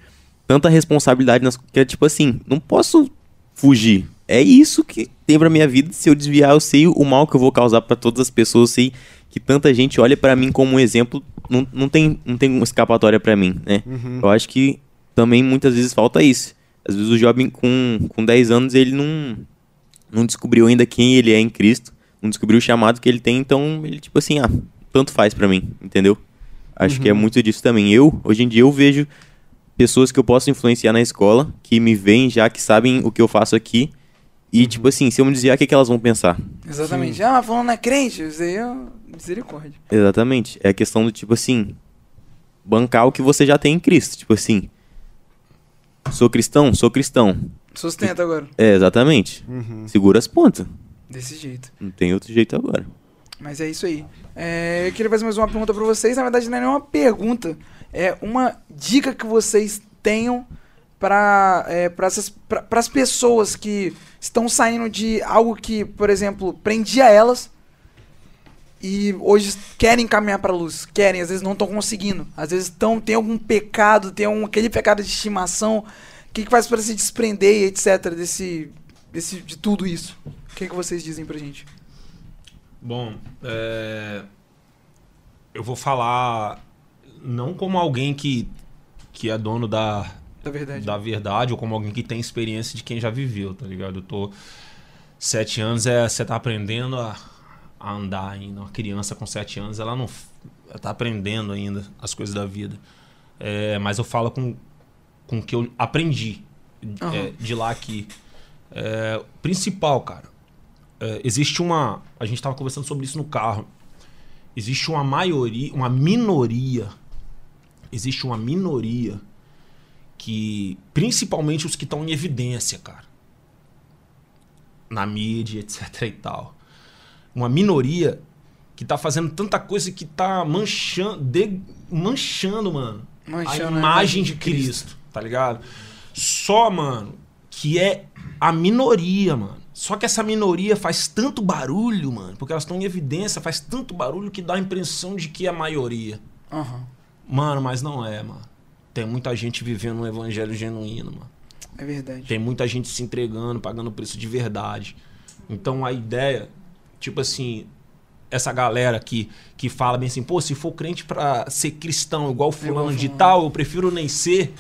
Speaker 3: tanta responsabilidade, nas, que é tipo assim, não posso fugir. É isso que tem pra minha vida. Se eu desviar, eu sei o mal que eu vou causar pra todas as pessoas. Eu sei que tanta gente olha pra mim como um exemplo. Não, não, tem, não tem uma escapatória pra mim, né?
Speaker 5: Uhum.
Speaker 3: Eu acho que também muitas vezes falta isso. Às vezes o jovem com, com 10 anos ele não, não descobriu ainda quem ele é em Cristo. Não descobriu o chamado que ele tem. Então ele, tipo assim, ah, tanto faz pra mim, entendeu? Acho que é muito disso também. Eu, hoje em dia, eu vejo pessoas que eu posso influenciar na escola, que me veem já, que sabem o que eu faço aqui. E, tipo assim, se eu me desviar, o que, que elas vão pensar?
Speaker 1: Exatamente. Ah, falando é crente, isso aí é misericórdia.
Speaker 3: Exatamente. É a questão do, tipo assim, bancar o que você já tem em Cristo. Tipo assim, sou cristão? Sou cristão.
Speaker 1: Sustenta agora.
Speaker 3: É, exatamente.
Speaker 5: Uhum.
Speaker 3: Segura as pontas.
Speaker 1: Desse jeito.
Speaker 3: Não tem outro jeito agora.
Speaker 1: Mas é isso aí. É, eu queria fazer mais uma pergunta pra vocês. Na verdade, não é nenhuma pergunta. É uma dica que vocês tenham para é, para as pessoas que estão saindo de algo que, por exemplo, prendia elas e hoje querem caminhar para luz, querem, às vezes não estão conseguindo, às vezes estão tem algum pecado, tem um, aquele pecado de estimação, o que, que faz para se desprender etc desse, desse de tudo isso? O que, que vocês dizem pra gente?
Speaker 2: Bom, é, eu vou falar não como alguém que, que é dono da,
Speaker 1: Da verdade.
Speaker 2: da verdade ou como alguém que tem experiência de quem já viveu, tá ligado? Eu tô sete anos é você tá aprendendo a, a andar ainda. Uma criança com sete anos ela não ela tá aprendendo ainda as coisas da vida. É, mas eu falo com com o que eu aprendi é,
Speaker 1: Aham.
Speaker 2: de lá aqui. É, principal, cara. é, existe uma a gente tava conversando sobre isso no carro. Existe uma maioria, uma minoria. Existe uma minoria que principalmente os que estão em evidência, cara, na mídia, etc e tal, uma minoria que tá fazendo tanta coisa que tá manchando, de- manchando, mano,
Speaker 1: Manchando
Speaker 2: a imagem de Cristo, tá ligado? Só, mano, que é a minoria, mano. Só que essa minoria faz tanto barulho, mano, porque elas estão em evidência, faz tanto barulho que dá a impressão de que é a maioria.
Speaker 1: Aham.
Speaker 2: Mano, mas não é, mano. Tem muita gente vivendo um evangelho genuíno, mano.
Speaker 1: É verdade.
Speaker 2: Tem muita gente se entregando, pagando preço de verdade. Então a ideia, tipo assim, essa galera que, que fala bem assim, pô, se for crente pra ser cristão igual fulano de tal, eu prefiro nem ser.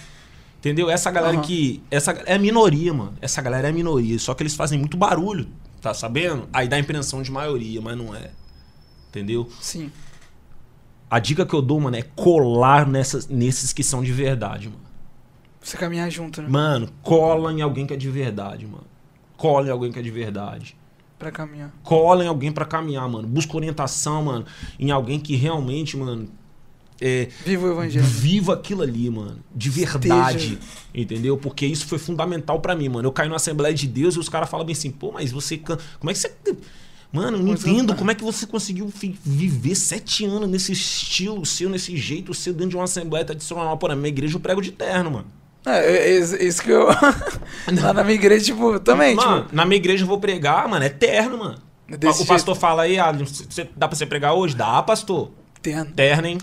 Speaker 2: Entendeu? Essa galera
Speaker 1: Aham.
Speaker 2: que. Essa é a minoria, mano. Essa galera é a minoria. Só que eles fazem muito barulho, tá sabendo? Aí dá a impressão de maioria, mas não é. Entendeu?
Speaker 1: Sim.
Speaker 2: A dica que eu dou, mano, é colar nessas, nesses que são de verdade, mano.
Speaker 1: Você caminhar junto, né?
Speaker 2: Mano, cola em alguém que é de verdade, mano. Cola em alguém que é de verdade.
Speaker 1: Pra caminhar.
Speaker 2: Cola em alguém pra caminhar, mano. Busca orientação, mano, em alguém que realmente, mano, é,
Speaker 1: Viva o evangelho.
Speaker 2: viva aquilo ali, mano. De verdade. Entendeu? Porque isso foi fundamental pra mim, mano. Eu caí na Assembleia de Deus e os caras falam bem assim, pô, mas você. can- Como é que você. Mano, eu não entendo como é que você conseguiu viver sete anos nesse estilo seu, nesse jeito seu, dentro de uma Assembleia tradicional. Pô, na minha igreja eu prego de terno, mano.
Speaker 1: É, é, é isso que eu. Lá na minha igreja, tipo, também,
Speaker 2: mano,
Speaker 1: tipo.
Speaker 2: na minha igreja eu vou pregar, mano, é terno, mano.
Speaker 1: Desse
Speaker 2: o pastor fala aí, ah, você- dá pra você pregar hoje? Dá, pastor.
Speaker 1: Terno.
Speaker 2: Terno, hein?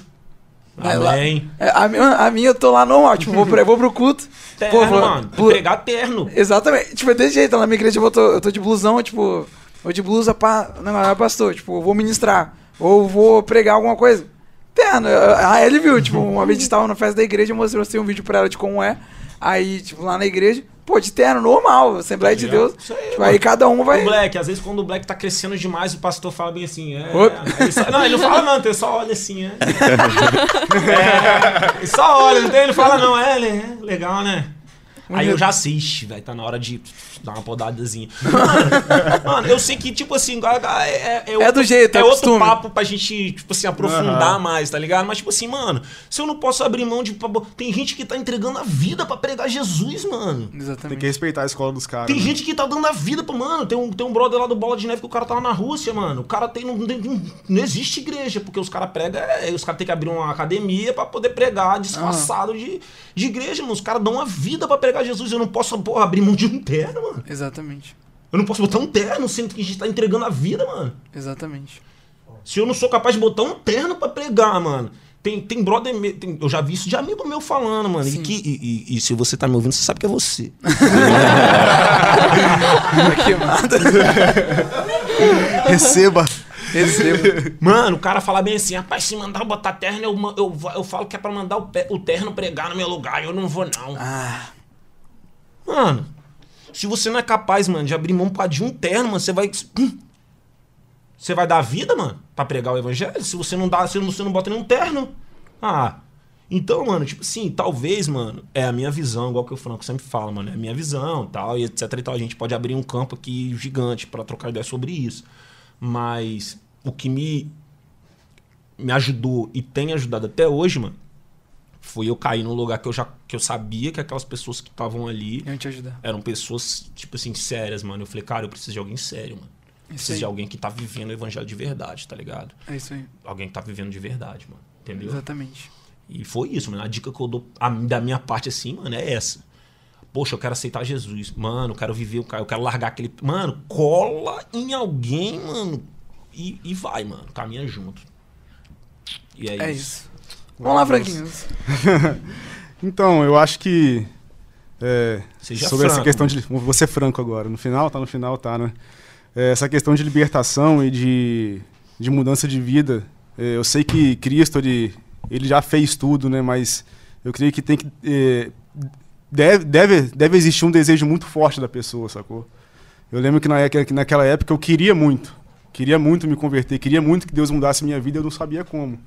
Speaker 1: Lá.
Speaker 2: Amém.
Speaker 1: É, a, minha, a minha eu tô lá normal, tipo, vou, pra, vou pro culto.
Speaker 2: Terno,
Speaker 1: Pô, vou-
Speaker 2: mano. Pregar terno.
Speaker 1: Exatamente. Tipo, é desse jeito. Lá na minha igreja eu tô, eu tô de blusão, tipo, ou de blusa pra. Não, não, pastor, tipo, eu vou ministrar. Ou vou pregar alguma coisa. Terno. A ele viu, tipo, uma vez a gente tava na festa da igreja, eu mostrei assim, um vídeo pra ela de como é. Aí, tipo, lá na igreja, pô, de terno, normal, Assembleia de Deus.
Speaker 2: Isso aí,
Speaker 1: Tipo, aí cada um vai.
Speaker 2: O Black, às vezes quando o Black tá crescendo demais, o pastor fala bem assim, é. Ele só- não, ele não fala não, ele só olha assim, é. é ele só olha, não tem, ele fala não, é, é legal, né? Aí eu já assisto, velho, tá na hora de dar uma podadazinha. Mano, mano, eu sei que, tipo assim, é, é,
Speaker 1: É do jeito,
Speaker 2: é
Speaker 1: é
Speaker 2: outro
Speaker 1: costume.
Speaker 2: papo pra gente, tipo assim, aprofundar mais, tá ligado? Mas, tipo assim, mano, se eu não posso abrir mão de. Tem gente que tá entregando a vida pra pregar Jesus, mano.
Speaker 5: Tem
Speaker 1: Exatamente.
Speaker 5: que respeitar a escola dos caras.
Speaker 2: Tem
Speaker 5: né?
Speaker 2: gente que tá dando a vida pra, mano. Tem um, tem um brother lá do Bola de Neve que o cara tava na Rússia, mano. O cara tem. Não, não, não existe igreja, porque os caras pregam. É, os caras têm que abrir uma academia pra poder pregar disfarçado de, de igreja, mano. Os caras dão a vida pra pregar Jesus. Eu não posso, porra, abrir mão de um terno, mano.
Speaker 1: Exatamente.
Speaker 2: Eu não posso botar um terno sendo que a gente tá entregando a vida, mano.
Speaker 1: Exatamente.
Speaker 2: Se eu não sou capaz de botar um terno pra pregar, mano. Tem, tem brother. tem- eu já vi isso de amigo meu falando, mano. E, que, e, e- e se você tá me ouvindo, você sabe que é você.
Speaker 1: Tá queimada.
Speaker 5: Receba.
Speaker 1: Recebo.
Speaker 2: Mano, o cara fala bem assim, rapaz, se mandar eu botar terno, eu, eu, eu falo que é pra mandar o, o terno pregar no meu lugar, eu não vou não.
Speaker 1: Ah,
Speaker 2: Mano, se você não é capaz, mano, de abrir mão de um terno, mano, você vai... Hum. Você vai dar vida, mano, pra pregar o evangelho? Se você não dá, se você não bota nenhum terno. Ah, então, mano, tipo assim, talvez, mano, é a minha visão, igual que o Franco sempre fala, mano, é a minha visão tal, e etc e tal. A gente pode abrir um campo aqui gigante pra trocar ideia sobre isso. Mas o que me, me ajudou e tem ajudado até hoje, mano, foi eu cair num lugar que eu já que eu sabia que aquelas pessoas que estavam ali eram pessoas, tipo assim, sérias, mano. Eu falei, cara, eu preciso de alguém sério, mano. Eu preciso
Speaker 1: aí.
Speaker 2: de alguém que tá vivendo o evangelho de verdade, tá ligado?
Speaker 1: É isso aí.
Speaker 2: Alguém que tá vivendo de verdade, mano. Entendeu?
Speaker 1: Exatamente.
Speaker 2: E foi isso, mano. A dica que eu dou a- da minha parte, assim, mano, é essa. Poxa, eu quero aceitar Jesus. Mano, eu quero viver, eu quero eu quero largar aquele. Mano, cola em alguém, mano. E, e vai, mano. Caminha junto. E é,
Speaker 1: É
Speaker 2: isso.
Speaker 1: isso. Vamos lá, Franquinho.
Speaker 5: Então, eu acho que. é,
Speaker 2: Seja
Speaker 5: sobre essa
Speaker 2: franco,
Speaker 5: questão
Speaker 2: mano.
Speaker 5: de. Vou ser franco agora. No final, tá no final, tá, né? É, essa questão de libertação e de, de mudança de vida. é, eu sei que Cristo, ele, ele já fez tudo, né? Mas eu creio que tem que. é, deve, deve, deve existir um desejo muito forte da pessoa, sacou? Eu lembro que, na, que naquela época eu queria muito. Queria muito me converter, queria muito que Deus mudasse minha vida, eu não sabia como.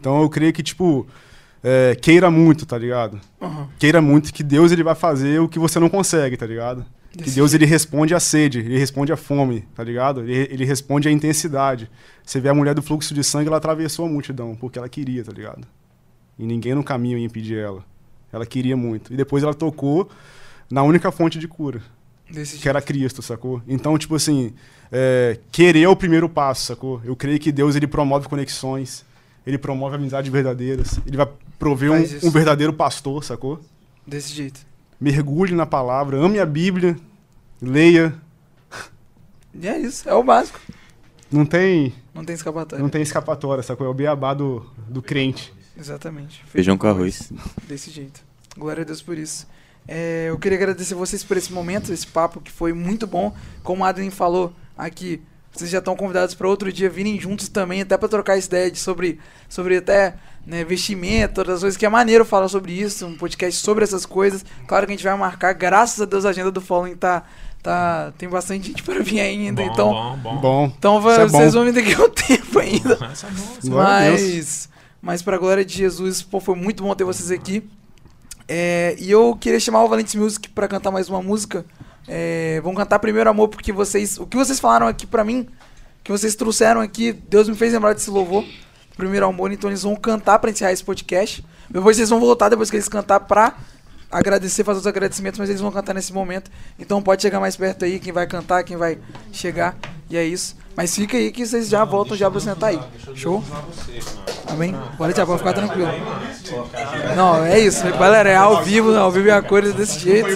Speaker 5: Então eu creio que, tipo, é, queira muito, tá ligado?
Speaker 1: Uhum.
Speaker 5: Queira muito que Deus ele vai fazer o que você não consegue, tá ligado? Que
Speaker 1: Desse
Speaker 5: Deus ele responde à sede, ele responde à fome, tá ligado? Ele, ele responde à intensidade. Você vê a mulher do fluxo de sangue, ela atravessou a multidão, porque ela queria, tá ligado? E ninguém no caminho ia impedir ela. Ela queria muito. E depois ela tocou na única fonte de cura,
Speaker 1: Desse
Speaker 5: que era Cristo, sacou? Então, tipo assim, é, querer é o primeiro passo, sacou? Eu creio que Deus ele promove conexões, ele promove amizades verdadeiras, ele vai prover um, um verdadeiro pastor, sacou?
Speaker 1: Desse jeito.
Speaker 5: Mergulhe na palavra, ame a Bíblia, leia.
Speaker 1: E é isso. É o básico.
Speaker 5: Não tem,
Speaker 1: Não tem escapatória.
Speaker 5: não tem escapatória, sacou? É o beabá do, do crente.
Speaker 1: Exatamente.
Speaker 3: Feijão com arroz.
Speaker 1: Desse jeito. Glória a Deus por isso. É, eu queria agradecer vocês por esse momento, esse papo que foi muito bom. Como a Adeline falou aqui, vocês já estão convidados para outro dia virem juntos também, até para trocar essa ideia de sobre, sobre até né, vestimento, todas as coisas, que é maneiro falar sobre isso, um podcast sobre essas coisas. Claro que a gente vai marcar, graças a Deus a agenda do Following tá, tá tem bastante gente para vir ainda,
Speaker 2: Bom,
Speaker 1: então,
Speaker 2: bom, bom.
Speaker 5: Bom,
Speaker 1: então vai-
Speaker 5: é bom.
Speaker 1: vocês vão me ter que o tempo ainda.
Speaker 2: É
Speaker 5: Deus.
Speaker 1: Mas, mas pra glória de Jesus, pô, foi muito bom ter vocês aqui. É, e eu queria chamar o Valentes Music pra cantar mais uma música. É, vão cantar Primeiro Amor porque vocês. O que vocês falaram aqui pra mim, que vocês trouxeram aqui, Deus me fez lembrar desse louvor. Primeiro Amor, então eles vão cantar pra encerrar esse podcast. Depois vocês vão voltar depois que eles cantar pra agradecer, fazer os agradecimentos, mas eles vão cantar nesse momento. Então pode chegar mais perto aí, quem vai cantar, quem vai chegar. E é isso. Mas fica aí que vocês já voltam já pra sentar aí. Show? Amém? Pode já, pode ficar tranquilo. Não, é isso. Galera, é ao vivo, ao vivo é a coisa desse jeito.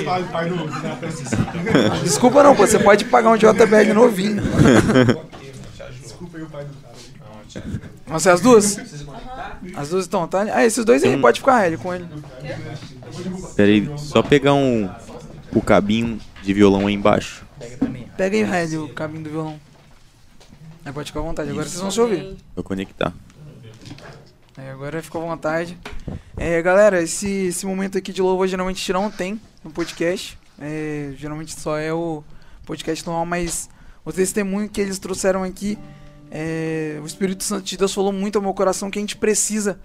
Speaker 1: Desculpa não, pô. Você pode pagar um JBL novinho. Vão ser as duas? As duas estão, tá? Ah, esses dois aí, pode ficar ele com ele.
Speaker 3: Pera aí, só pegar um o cabinho de violão aí embaixo.
Speaker 1: Pega aí, Red, o caminho do violão. Aí pode ficar à vontade, agora vocês vão se ouvir.
Speaker 3: Vou conectar.
Speaker 1: É, agora ficou à vontade. É, galera, esse, esse momento aqui de louvor geralmente a gente não tem no podcast. É, geralmente só é o podcast normal, mas o testemunho que eles trouxeram aqui, é, o Espírito Santo de Deus falou muito ao meu coração que a gente precisa.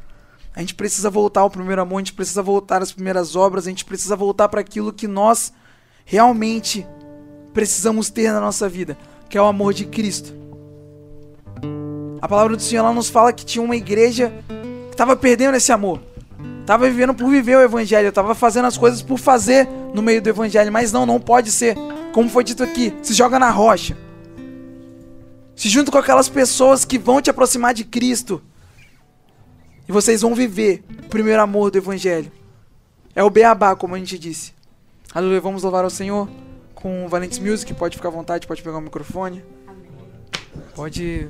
Speaker 1: A gente precisa voltar ao primeiro amor, a gente precisa voltar às primeiras obras, a gente precisa voltar para aquilo que nós realmente precisamos ter na nossa vida, que é o amor de Cristo. A palavra do Senhor nos fala que tinha uma igreja que estava perdendo esse amor. Tava vivendo por viver o evangelho, tava fazendo as coisas por fazer no meio do evangelho, mas não, não pode ser. Como foi dito aqui, se joga na rocha. Se junta com aquelas pessoas que vão te aproximar de Cristo. E vocês vão viver o primeiro amor do evangelho. É o beabá, como a gente disse. Aleluia, vamos louvar ao Senhor com o Valentes Music, pode ficar à vontade, pode pegar o microfone. Pode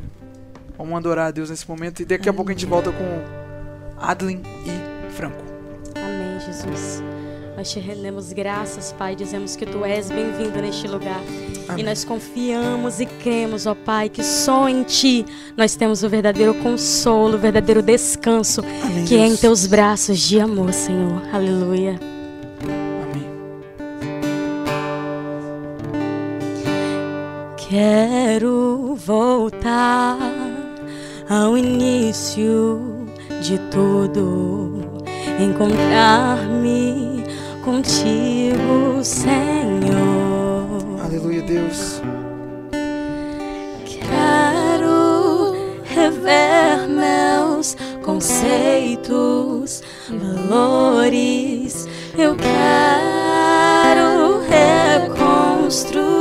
Speaker 1: Vamos adorar a Deus nesse momento e daqui a pouco a gente volta com Adlin e Franco.
Speaker 6: Amém, Jesus. Nós te rendemos graças, Pai. Dizemos que tu és bem-vindo neste lugar.
Speaker 1: Amém.
Speaker 6: E nós confiamos e cremos, ó Pai, que só em Ti nós temos o verdadeiro consolo, o verdadeiro descanso,
Speaker 1: Amém,
Speaker 6: que é em. Teus braços de amor, Senhor. Aleluia.
Speaker 1: Amém.
Speaker 6: Quero voltar ao início de tudo, encontrar-me contigo, Senhor.
Speaker 1: Aleluia, Deus.
Speaker 6: Quero rever meus conceitos, valores. Eu quero reconstruir.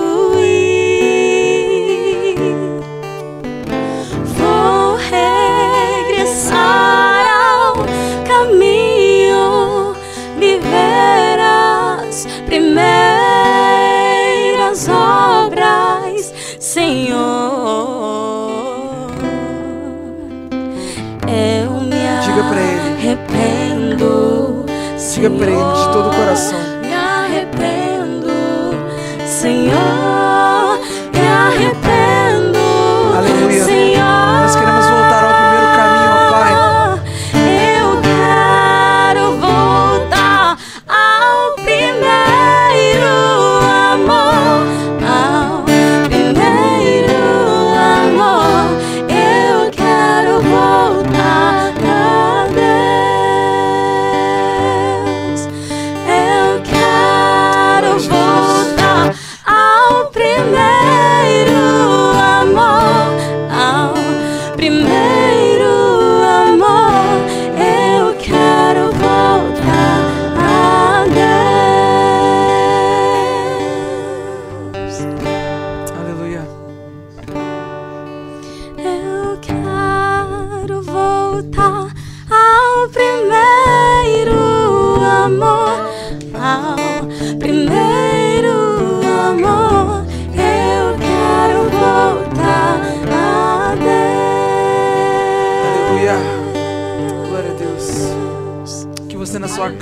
Speaker 1: Pra ele de todo o coração.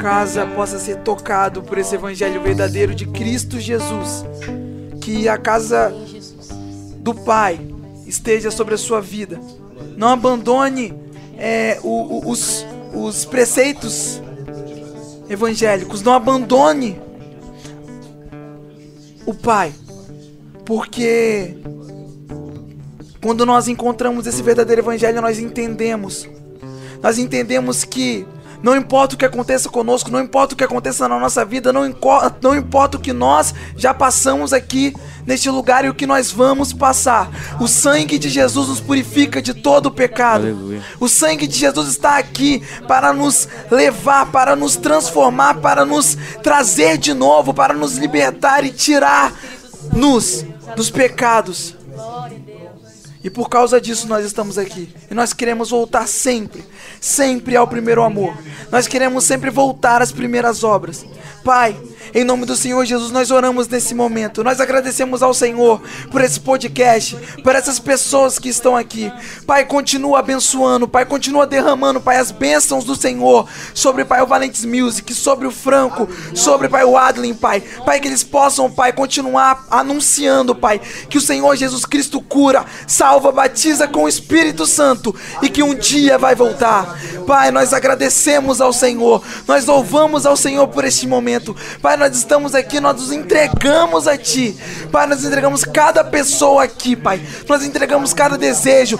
Speaker 1: Casa possa ser tocado por esse evangelho verdadeiro de Cristo Jesus. Que a casa do Pai esteja sobre a sua vida. Não abandone é, o- o- os, os preceitos evangélicos. Não abandone o Pai. Porque quando nós encontramos esse verdadeiro evangelho, nós entendemos. Nós entendemos que Não importa o que aconteça conosco, não importa o que aconteça na nossa vida, não, não importa o que nós já passamos aqui neste lugar e o que nós vamos passar. O sangue de Jesus nos purifica de todo o pecado.
Speaker 3: Aleluia.
Speaker 1: O sangue de Jesus está aqui para nos levar, para nos transformar, para nos trazer de novo, para nos libertar e tirar-nos dos pecados. E por causa disso nós estamos aqui. E nós queremos voltar sempre, sempre ao primeiro amor. Nós queremos sempre voltar às primeiras obras. Pai, em nome do Senhor Jesus, nós oramos nesse momento. Nós agradecemos ao Senhor por esse podcast, por essas pessoas que estão aqui. Pai, continua abençoando, Pai, continua derramando, Pai, as bênçãos do Senhor sobre, Pai, o Valentes Music, sobre o Franco, sobre, Pai, o Adlin, Pai. Pai, que eles possam, Pai, continuar anunciando, Pai, que o Senhor Jesus Cristo cura, salva, batiza com o Espírito Santo e que um dia vai voltar. Pai, nós agradecemos ao Senhor, nós louvamos ao Senhor por este momento. Pai, nós estamos aqui, nós nos entregamos a Ti. Pai, nós entregamos cada pessoa aqui, Pai. Nós entregamos cada desejo.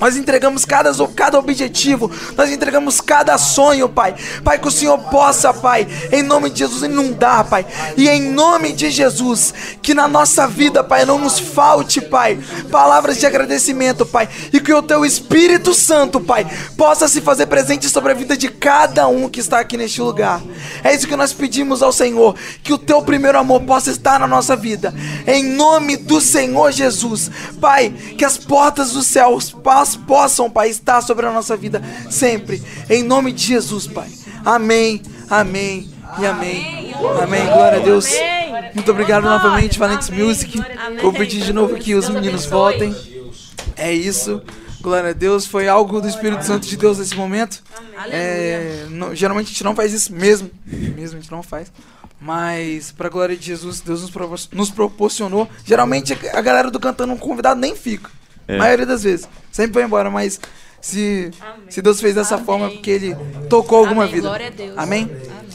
Speaker 1: Nós entregamos cada, cada objetivo, nós entregamos cada sonho, Pai. Pai, que o Senhor possa, Pai, em nome de Jesus, inundar, Pai. E em nome de Jesus, que na nossa vida, Pai, não nos falte, Pai, palavras de agradecimento, Pai. E que o Teu Espírito Santo, Pai, possa se fazer presente sobre a vida de cada um que está aqui neste lugar. É isso que nós pedimos ao Senhor, que o Teu primeiro amor possa estar na nossa vida. Em nome do Senhor Jesus, Pai, que as portas dos céus pas- possam, Pai, estar sobre a nossa vida sempre. Em nome de Jesus, Pai. Amém, amém e amém. Amém, glória a Deus. Muito obrigado novamente, Valentes Music. Vou pedir de novo que os meninos voltem. É isso. Glória a Deus. Foi algo do Espírito Santo de Deus nesse momento. É, não- geralmente a gente não faz isso mesmo. Mesmo a gente não faz. Mas, pra glória de Jesus, Deus nos, propor- nos proporcionou. Geralmente a galera do cantando um convidado nem fica.
Speaker 3: É.
Speaker 1: maioria das vezes. Sempre vai embora, mas se, se Deus fez dessa forma é porque ele tocou alguma
Speaker 7: Amém.
Speaker 1: vida.
Speaker 7: Glória a Deus.
Speaker 1: Amém?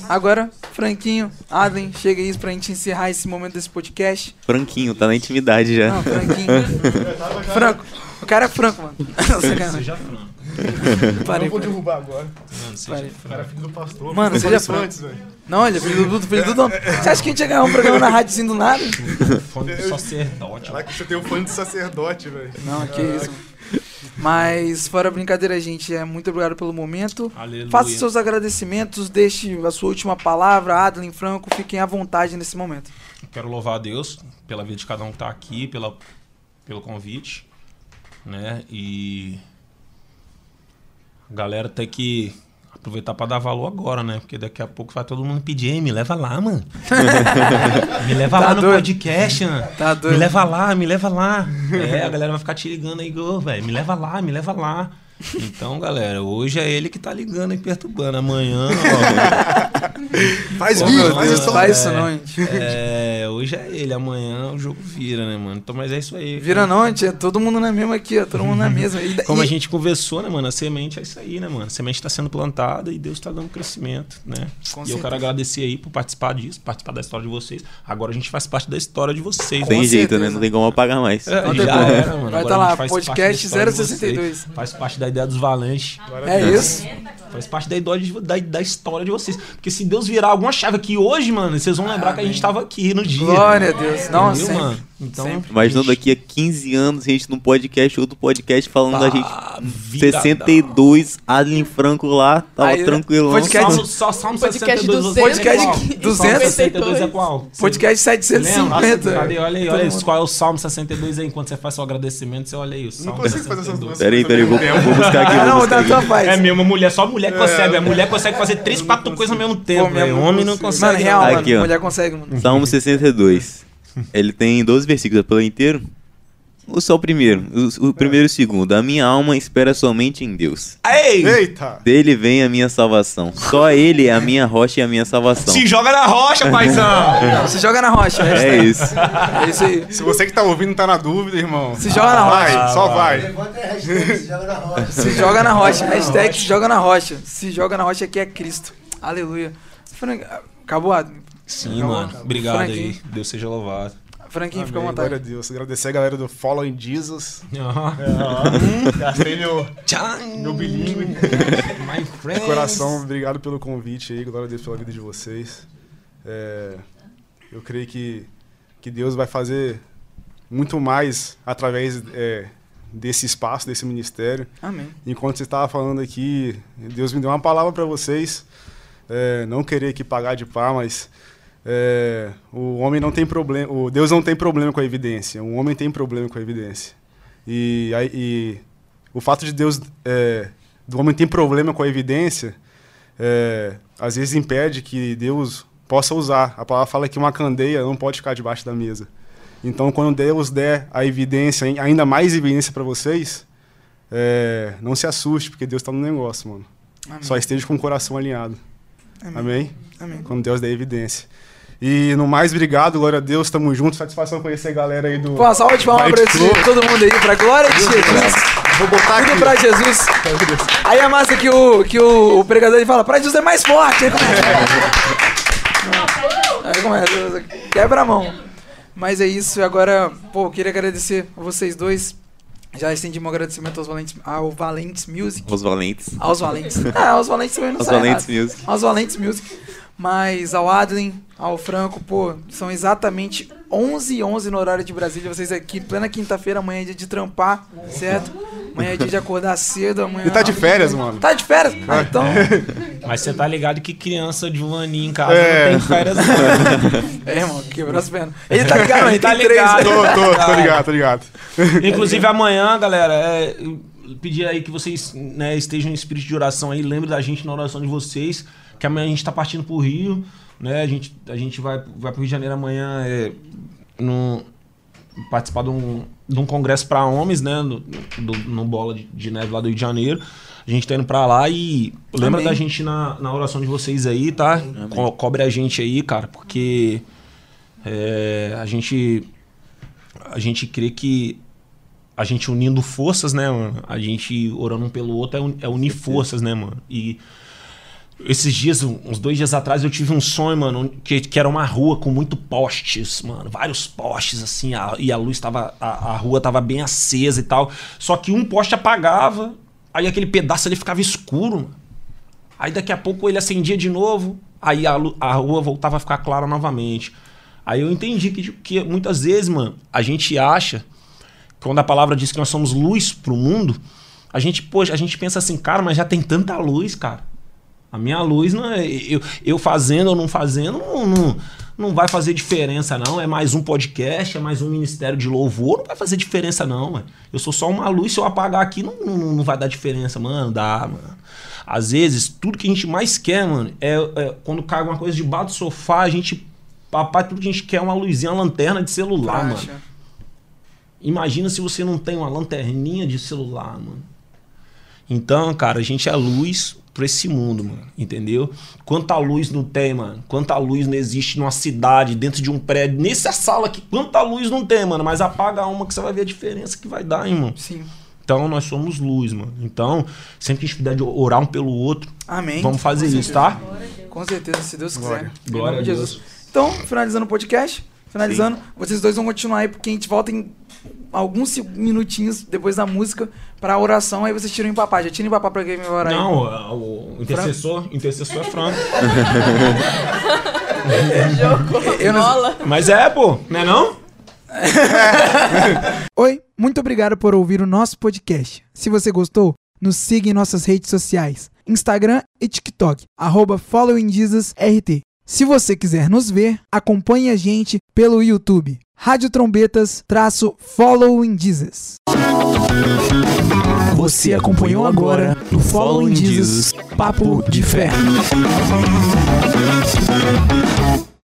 Speaker 1: Agora, Franquinho, Adlen, chega aí pra gente encerrar esse momento desse podcast.
Speaker 3: Franquinho, tá na intimidade já.
Speaker 1: Não, Franquinho. Franco. O cara é franco, mano.
Speaker 2: Seja franco.
Speaker 1: Parei,
Speaker 5: Eu vou derrubar agora.
Speaker 2: Mano, seja
Speaker 1: Parei.
Speaker 5: O cara é filho do pastor.
Speaker 1: Mano, franco.
Speaker 5: isso antes, velho.
Speaker 1: Não, ele é filho do Dudu, filho do Dudu. Você acha que a gente ia ganhar um programa na rádio assim do nada?
Speaker 2: fome do sacerdote.
Speaker 5: Caraca, você tem um fã de sacerdote, velho.
Speaker 1: Não, que isso. Mas, fora brincadeira, gente, é muito obrigado pelo momento.
Speaker 2: Aleluia.
Speaker 1: Faça os seus agradecimentos, deixe a sua última palavra, Adlin, Franco, fiquem à vontade nesse momento.
Speaker 2: Quero louvar a Deus pela vida de cada um que tá aqui, pela, pelo convite, né? E a galera tem que aproveitar pra dar valor agora, né? Porque daqui a pouco vai todo mundo pedir, "Ei, me leva lá, mano. me leva
Speaker 1: Tá
Speaker 2: lá no
Speaker 1: doido.
Speaker 2: podcast, mano.
Speaker 1: Tá doido.
Speaker 2: Me leva lá, me leva lá. É, a galera vai ficar te ligando aí, "Ô, velho, me leva lá, me leva lá. Então, galera, hoje é ele que tá ligando e perturbando. Amanhã, ó,
Speaker 5: Faz vídeo, faz isso.
Speaker 1: Faz isso
Speaker 2: é.
Speaker 1: não, gente.
Speaker 2: é, hoje é ele, amanhã o jogo vira, né, mano? Então, mas é isso aí.
Speaker 1: Vira não, gente, é todo mundo na mesma aqui, ó, todo mundo na mesma. E,
Speaker 2: Como a
Speaker 1: e-
Speaker 2: gente conversou, né, mano? A semente é isso aí, né, mano? A semente tá sendo plantada e Deus tá dando crescimento, né?
Speaker 1: Com
Speaker 2: e eu
Speaker 1: certeza.
Speaker 2: quero agradecer aí por participar disso, participar da história de vocês. Agora a gente faz parte da história de vocês.
Speaker 3: Tem
Speaker 2: né?
Speaker 3: jeito,
Speaker 1: certeza.
Speaker 3: né? Não tem como apagar mais.
Speaker 2: É,
Speaker 1: tem
Speaker 2: já era, mano.
Speaker 1: Vai
Speaker 2: Agora
Speaker 1: tá
Speaker 2: a
Speaker 1: lá,
Speaker 2: gente faz parte da
Speaker 1: podcast
Speaker 2: história de
Speaker 1: 062.
Speaker 2: vocês. Faz parte da ideia dos valentes.
Speaker 1: É isso.
Speaker 2: Faz parte da, ideia da, da história de vocês. Porque se Deus virar alguma chave aqui hoje, mano, vocês vão lembrar que a gente tava aqui no dia.
Speaker 1: Glória a Deus. Não,
Speaker 2: Entendeu,
Speaker 1: sempre.
Speaker 2: mano? Então,
Speaker 1: Sempre.
Speaker 3: Imaginando daqui a 15 anos a gente num podcast, outro podcast falando da gente.
Speaker 2: Pá, virada.
Speaker 3: 62, Adeline Franco lá, tava
Speaker 1: Aí,
Speaker 3: tranquilão.
Speaker 1: podcast-
Speaker 2: Só, só Salmo
Speaker 4: Podcast
Speaker 2: 62.
Speaker 4: 200.
Speaker 1: Podcast
Speaker 2: Qual?
Speaker 1: 200.
Speaker 2: 62 é qual?
Speaker 1: Podcast
Speaker 2: Lembra?
Speaker 1: 750.
Speaker 2: Cadê? Olha aí, olha. Qual é o Salmo 62 aí? Enquanto você faz seu agradecimento, você olha aí. O
Speaker 5: Não
Speaker 2: Salmo
Speaker 5: consigo fazer essas
Speaker 2: 62.
Speaker 5: duas
Speaker 3: Peraí,
Speaker 5: coisas
Speaker 3: peraí, vou,
Speaker 5: mesmo
Speaker 3: vou buscar aqui.
Speaker 1: Ah,
Speaker 3: Vou
Speaker 1: não,
Speaker 3: buscar
Speaker 1: dá
Speaker 3: aqui.
Speaker 1: tua faz.
Speaker 2: É mesmo, mulher, só mulher consegue. A mulher consegue fazer três, quatro coisas ao mesmo tempo.
Speaker 1: Pô,
Speaker 2: velho.
Speaker 1: mulher
Speaker 2: Homem não
Speaker 5: não
Speaker 2: consegue.
Speaker 1: Mano, real,
Speaker 2: não.
Speaker 1: mano.
Speaker 3: Aqui, ó.
Speaker 1: Mulher consegue, mano.
Speaker 3: Salmo 62. Ele tem 12 versículos pelo inteiro. Ou só o primeiro? O, o primeiro e o segundo. A minha alma espera somente em Deus.
Speaker 2: Ei!
Speaker 5: Eita!
Speaker 3: Dele vem a minha salvação. Só Ele é a minha rocha e a minha salvação.
Speaker 2: Se joga na rocha, paizão!
Speaker 1: Se joga na rocha.
Speaker 3: É isso.
Speaker 1: É isso aí.
Speaker 5: Se você que tá ouvindo tá na dúvida, irmão.
Speaker 1: Se joga na
Speaker 5: Vai,
Speaker 1: rocha.
Speaker 5: só vai.
Speaker 8: Levanta a hashtag, se joga na rocha.
Speaker 1: Se joga na rocha. Hashtag se joga na rocha. Se joga na rocha que é Cristo. Aleluia. Acabou, Adam?
Speaker 2: Sim, mano. Obrigado
Speaker 1: Franquinho.
Speaker 2: aí. Deus seja louvado.
Speaker 1: Franquinho, fica à
Speaker 5: Amém, Glória a
Speaker 1: vontade.
Speaker 5: Deus. Agradecer a galera do Following Jesus.
Speaker 2: Aham.
Speaker 5: Gastei meu, meu bilíngue.
Speaker 2: Mas
Speaker 5: De coração, obrigado pelo convite aí, glória a Deus pela vida de vocês. É, eu creio que, que Deus vai fazer muito mais através é, desse espaço, desse ministério.
Speaker 1: Amém.
Speaker 5: Enquanto você estava falando aqui, Deus me deu uma palavra para vocês. É, não querer aqui pagar de pá, mas é, o homem não tem problema, o Deus não tem problema com a evidência. O homem tem problema com a evidência. E, e o fato de Deus, é, do homem ter problema com a evidência, é, às vezes impede que Deus possa usar. A palavra fala que uma candeia não pode ficar debaixo da mesa. Então, quando Deus der a evidência, ainda mais evidência para vocês, é, não se assuste, porque Deus está no negócio, mano.
Speaker 1: Amém.
Speaker 5: Só esteja com o coração alinhado.
Speaker 1: Amém.
Speaker 5: Amém?
Speaker 1: Amém.
Speaker 5: Quando Deus der evidência. E no mais, obrigado, glória a Deus, tamo junto. Satisfação conhecer a galera aí do.
Speaker 1: Pô, uma salva de palmas pra esse- todo mundo aí, pra glória de Jesus.
Speaker 5: Vou botar
Speaker 1: Tudo
Speaker 5: aqui.
Speaker 1: pra Jesus. Aí a massa que o, que o, o pregador ele fala, pra Jesus é mais forte. Aí começa. Aí começa, quebra a mão. Mas é isso, e agora, pô, eu queria agradecer a vocês dois. Já estendi meu agradecimento aos Valentes, ao Valentes Music.
Speaker 3: Os valentes.
Speaker 1: Aos Valentes. Ah, aos Valentes também não
Speaker 3: Os
Speaker 1: sai
Speaker 3: valentes
Speaker 1: errado.
Speaker 3: music.
Speaker 1: Aos Valentes Music. Mas ao Adlin, ao Franco, pô, são exatamente 11 e 11 no horário de Brasília. Vocês aqui, plena quinta-feira, amanhã é dia de trampar, certo? Amanhã é dia de acordar cedo, amanhã...
Speaker 5: Ele tá de férias, mano.
Speaker 1: Tá de férias? Ah, então...
Speaker 2: Mas você tá ligado que criança de um aninho em casa
Speaker 5: É.
Speaker 2: não tem férias não.
Speaker 1: É, irmão, quebrou as pernas. Ele tá ligado, ele
Speaker 2: Tá ligado.
Speaker 5: Tô, tô, tô ligado, tô ligado.
Speaker 2: Inclusive amanhã, galera, é, pedir aí que vocês né, estejam em espírito de oração aí, lembre da gente na oração de vocês, que amanhã a gente tá partindo pro Rio, né? A gente, a gente vai, vai pro Rio de Janeiro amanhã é, no, participar de um, de um congresso para homens, né? No, do- no Bola de, de Neve lá do Rio de Janeiro. A gente tá indo pra lá e lembra
Speaker 1: Amém.
Speaker 2: da gente na, na oração de vocês aí, tá? Co- cobre a gente aí, cara, porque é, a gente a gente crê que a gente unindo forças, né, mano? A gente orando um pelo outro é, un- é unir forças, né, mano? E esses dias, uns dois dias atrás, eu tive um sonho, mano, que, que era uma rua com muito postes, mano. Vários postes, assim, a- e a luz tava. A, a rua tava bem acesa e tal. Só que um poste apagava, aí aquele pedaço ali ficava escuro, mano. Aí daqui a pouco ele acendia de novo, aí a, a rua voltava a ficar clara novamente. Aí eu entendi que, que muitas vezes, mano, a gente acha, quando a palavra diz que nós somos luz pro mundo, a gente, poxa, a gente pensa assim, cara, mas já tem tanta luz, cara. A minha luz, não é, eu, eu fazendo ou não fazendo, não, não, não vai fazer diferença, não. É mais um podcast, é mais um ministério de louvor, não vai fazer diferença, não, mano. Eu sou só uma luz, se eu apagar aqui, não, não, não vai dar diferença, mano. Dá, mano. Às vezes, tudo que a gente mais quer, mano, é, é quando cai alguma coisa debaixo do sofá, a gente. Papai, tudo que a gente quer é uma luzinha, uma lanterna de celular, mano. Imagina se você não tem uma lanterninha de celular, mano. Então, cara, a gente é luz pra esse mundo, mano. Entendeu? Quanta luz não tem, mano. Quanta luz não existe numa cidade, dentro de um prédio. Nessa sala aqui, quanta luz não tem, mano. Mas apaga uma que você vai ver a diferença que vai dar, irmão.
Speaker 1: Sim.
Speaker 2: Então, nós somos luz, mano. Então, sempre que a gente puder de orar um pelo outro,
Speaker 1: Amém.
Speaker 2: vamos fazer
Speaker 1: Com
Speaker 2: isso,
Speaker 1: certeza.
Speaker 2: tá?
Speaker 1: Com certeza, se Deus quiser.
Speaker 5: Glória.
Speaker 2: Glória a
Speaker 1: Jesus.
Speaker 2: Deus.
Speaker 1: Então, finalizando o podcast, finalizando, vocês dois vão continuar aí, porque a gente volta em alguns minutinhos depois da música pra oração, aí vocês tiram em papá. Já tiram em papá pra quem vai orar aí.
Speaker 2: Não, o intercessor, intercessor é franco.
Speaker 1: Eu não-
Speaker 4: Bola.
Speaker 2: Mas é, pô, não é não?
Speaker 1: Oi, muito obrigado por ouvir o nosso podcast. Se você gostou, nos siga em nossas redes sociais, Instagram e TikTok, arroba followingjesusrt. Se você quiser nos ver, acompanhe a gente pelo YouTube, Rádio Trombetas, traço Following Jesus. Você acompanhou agora no Following Jesus, Papo de Fé.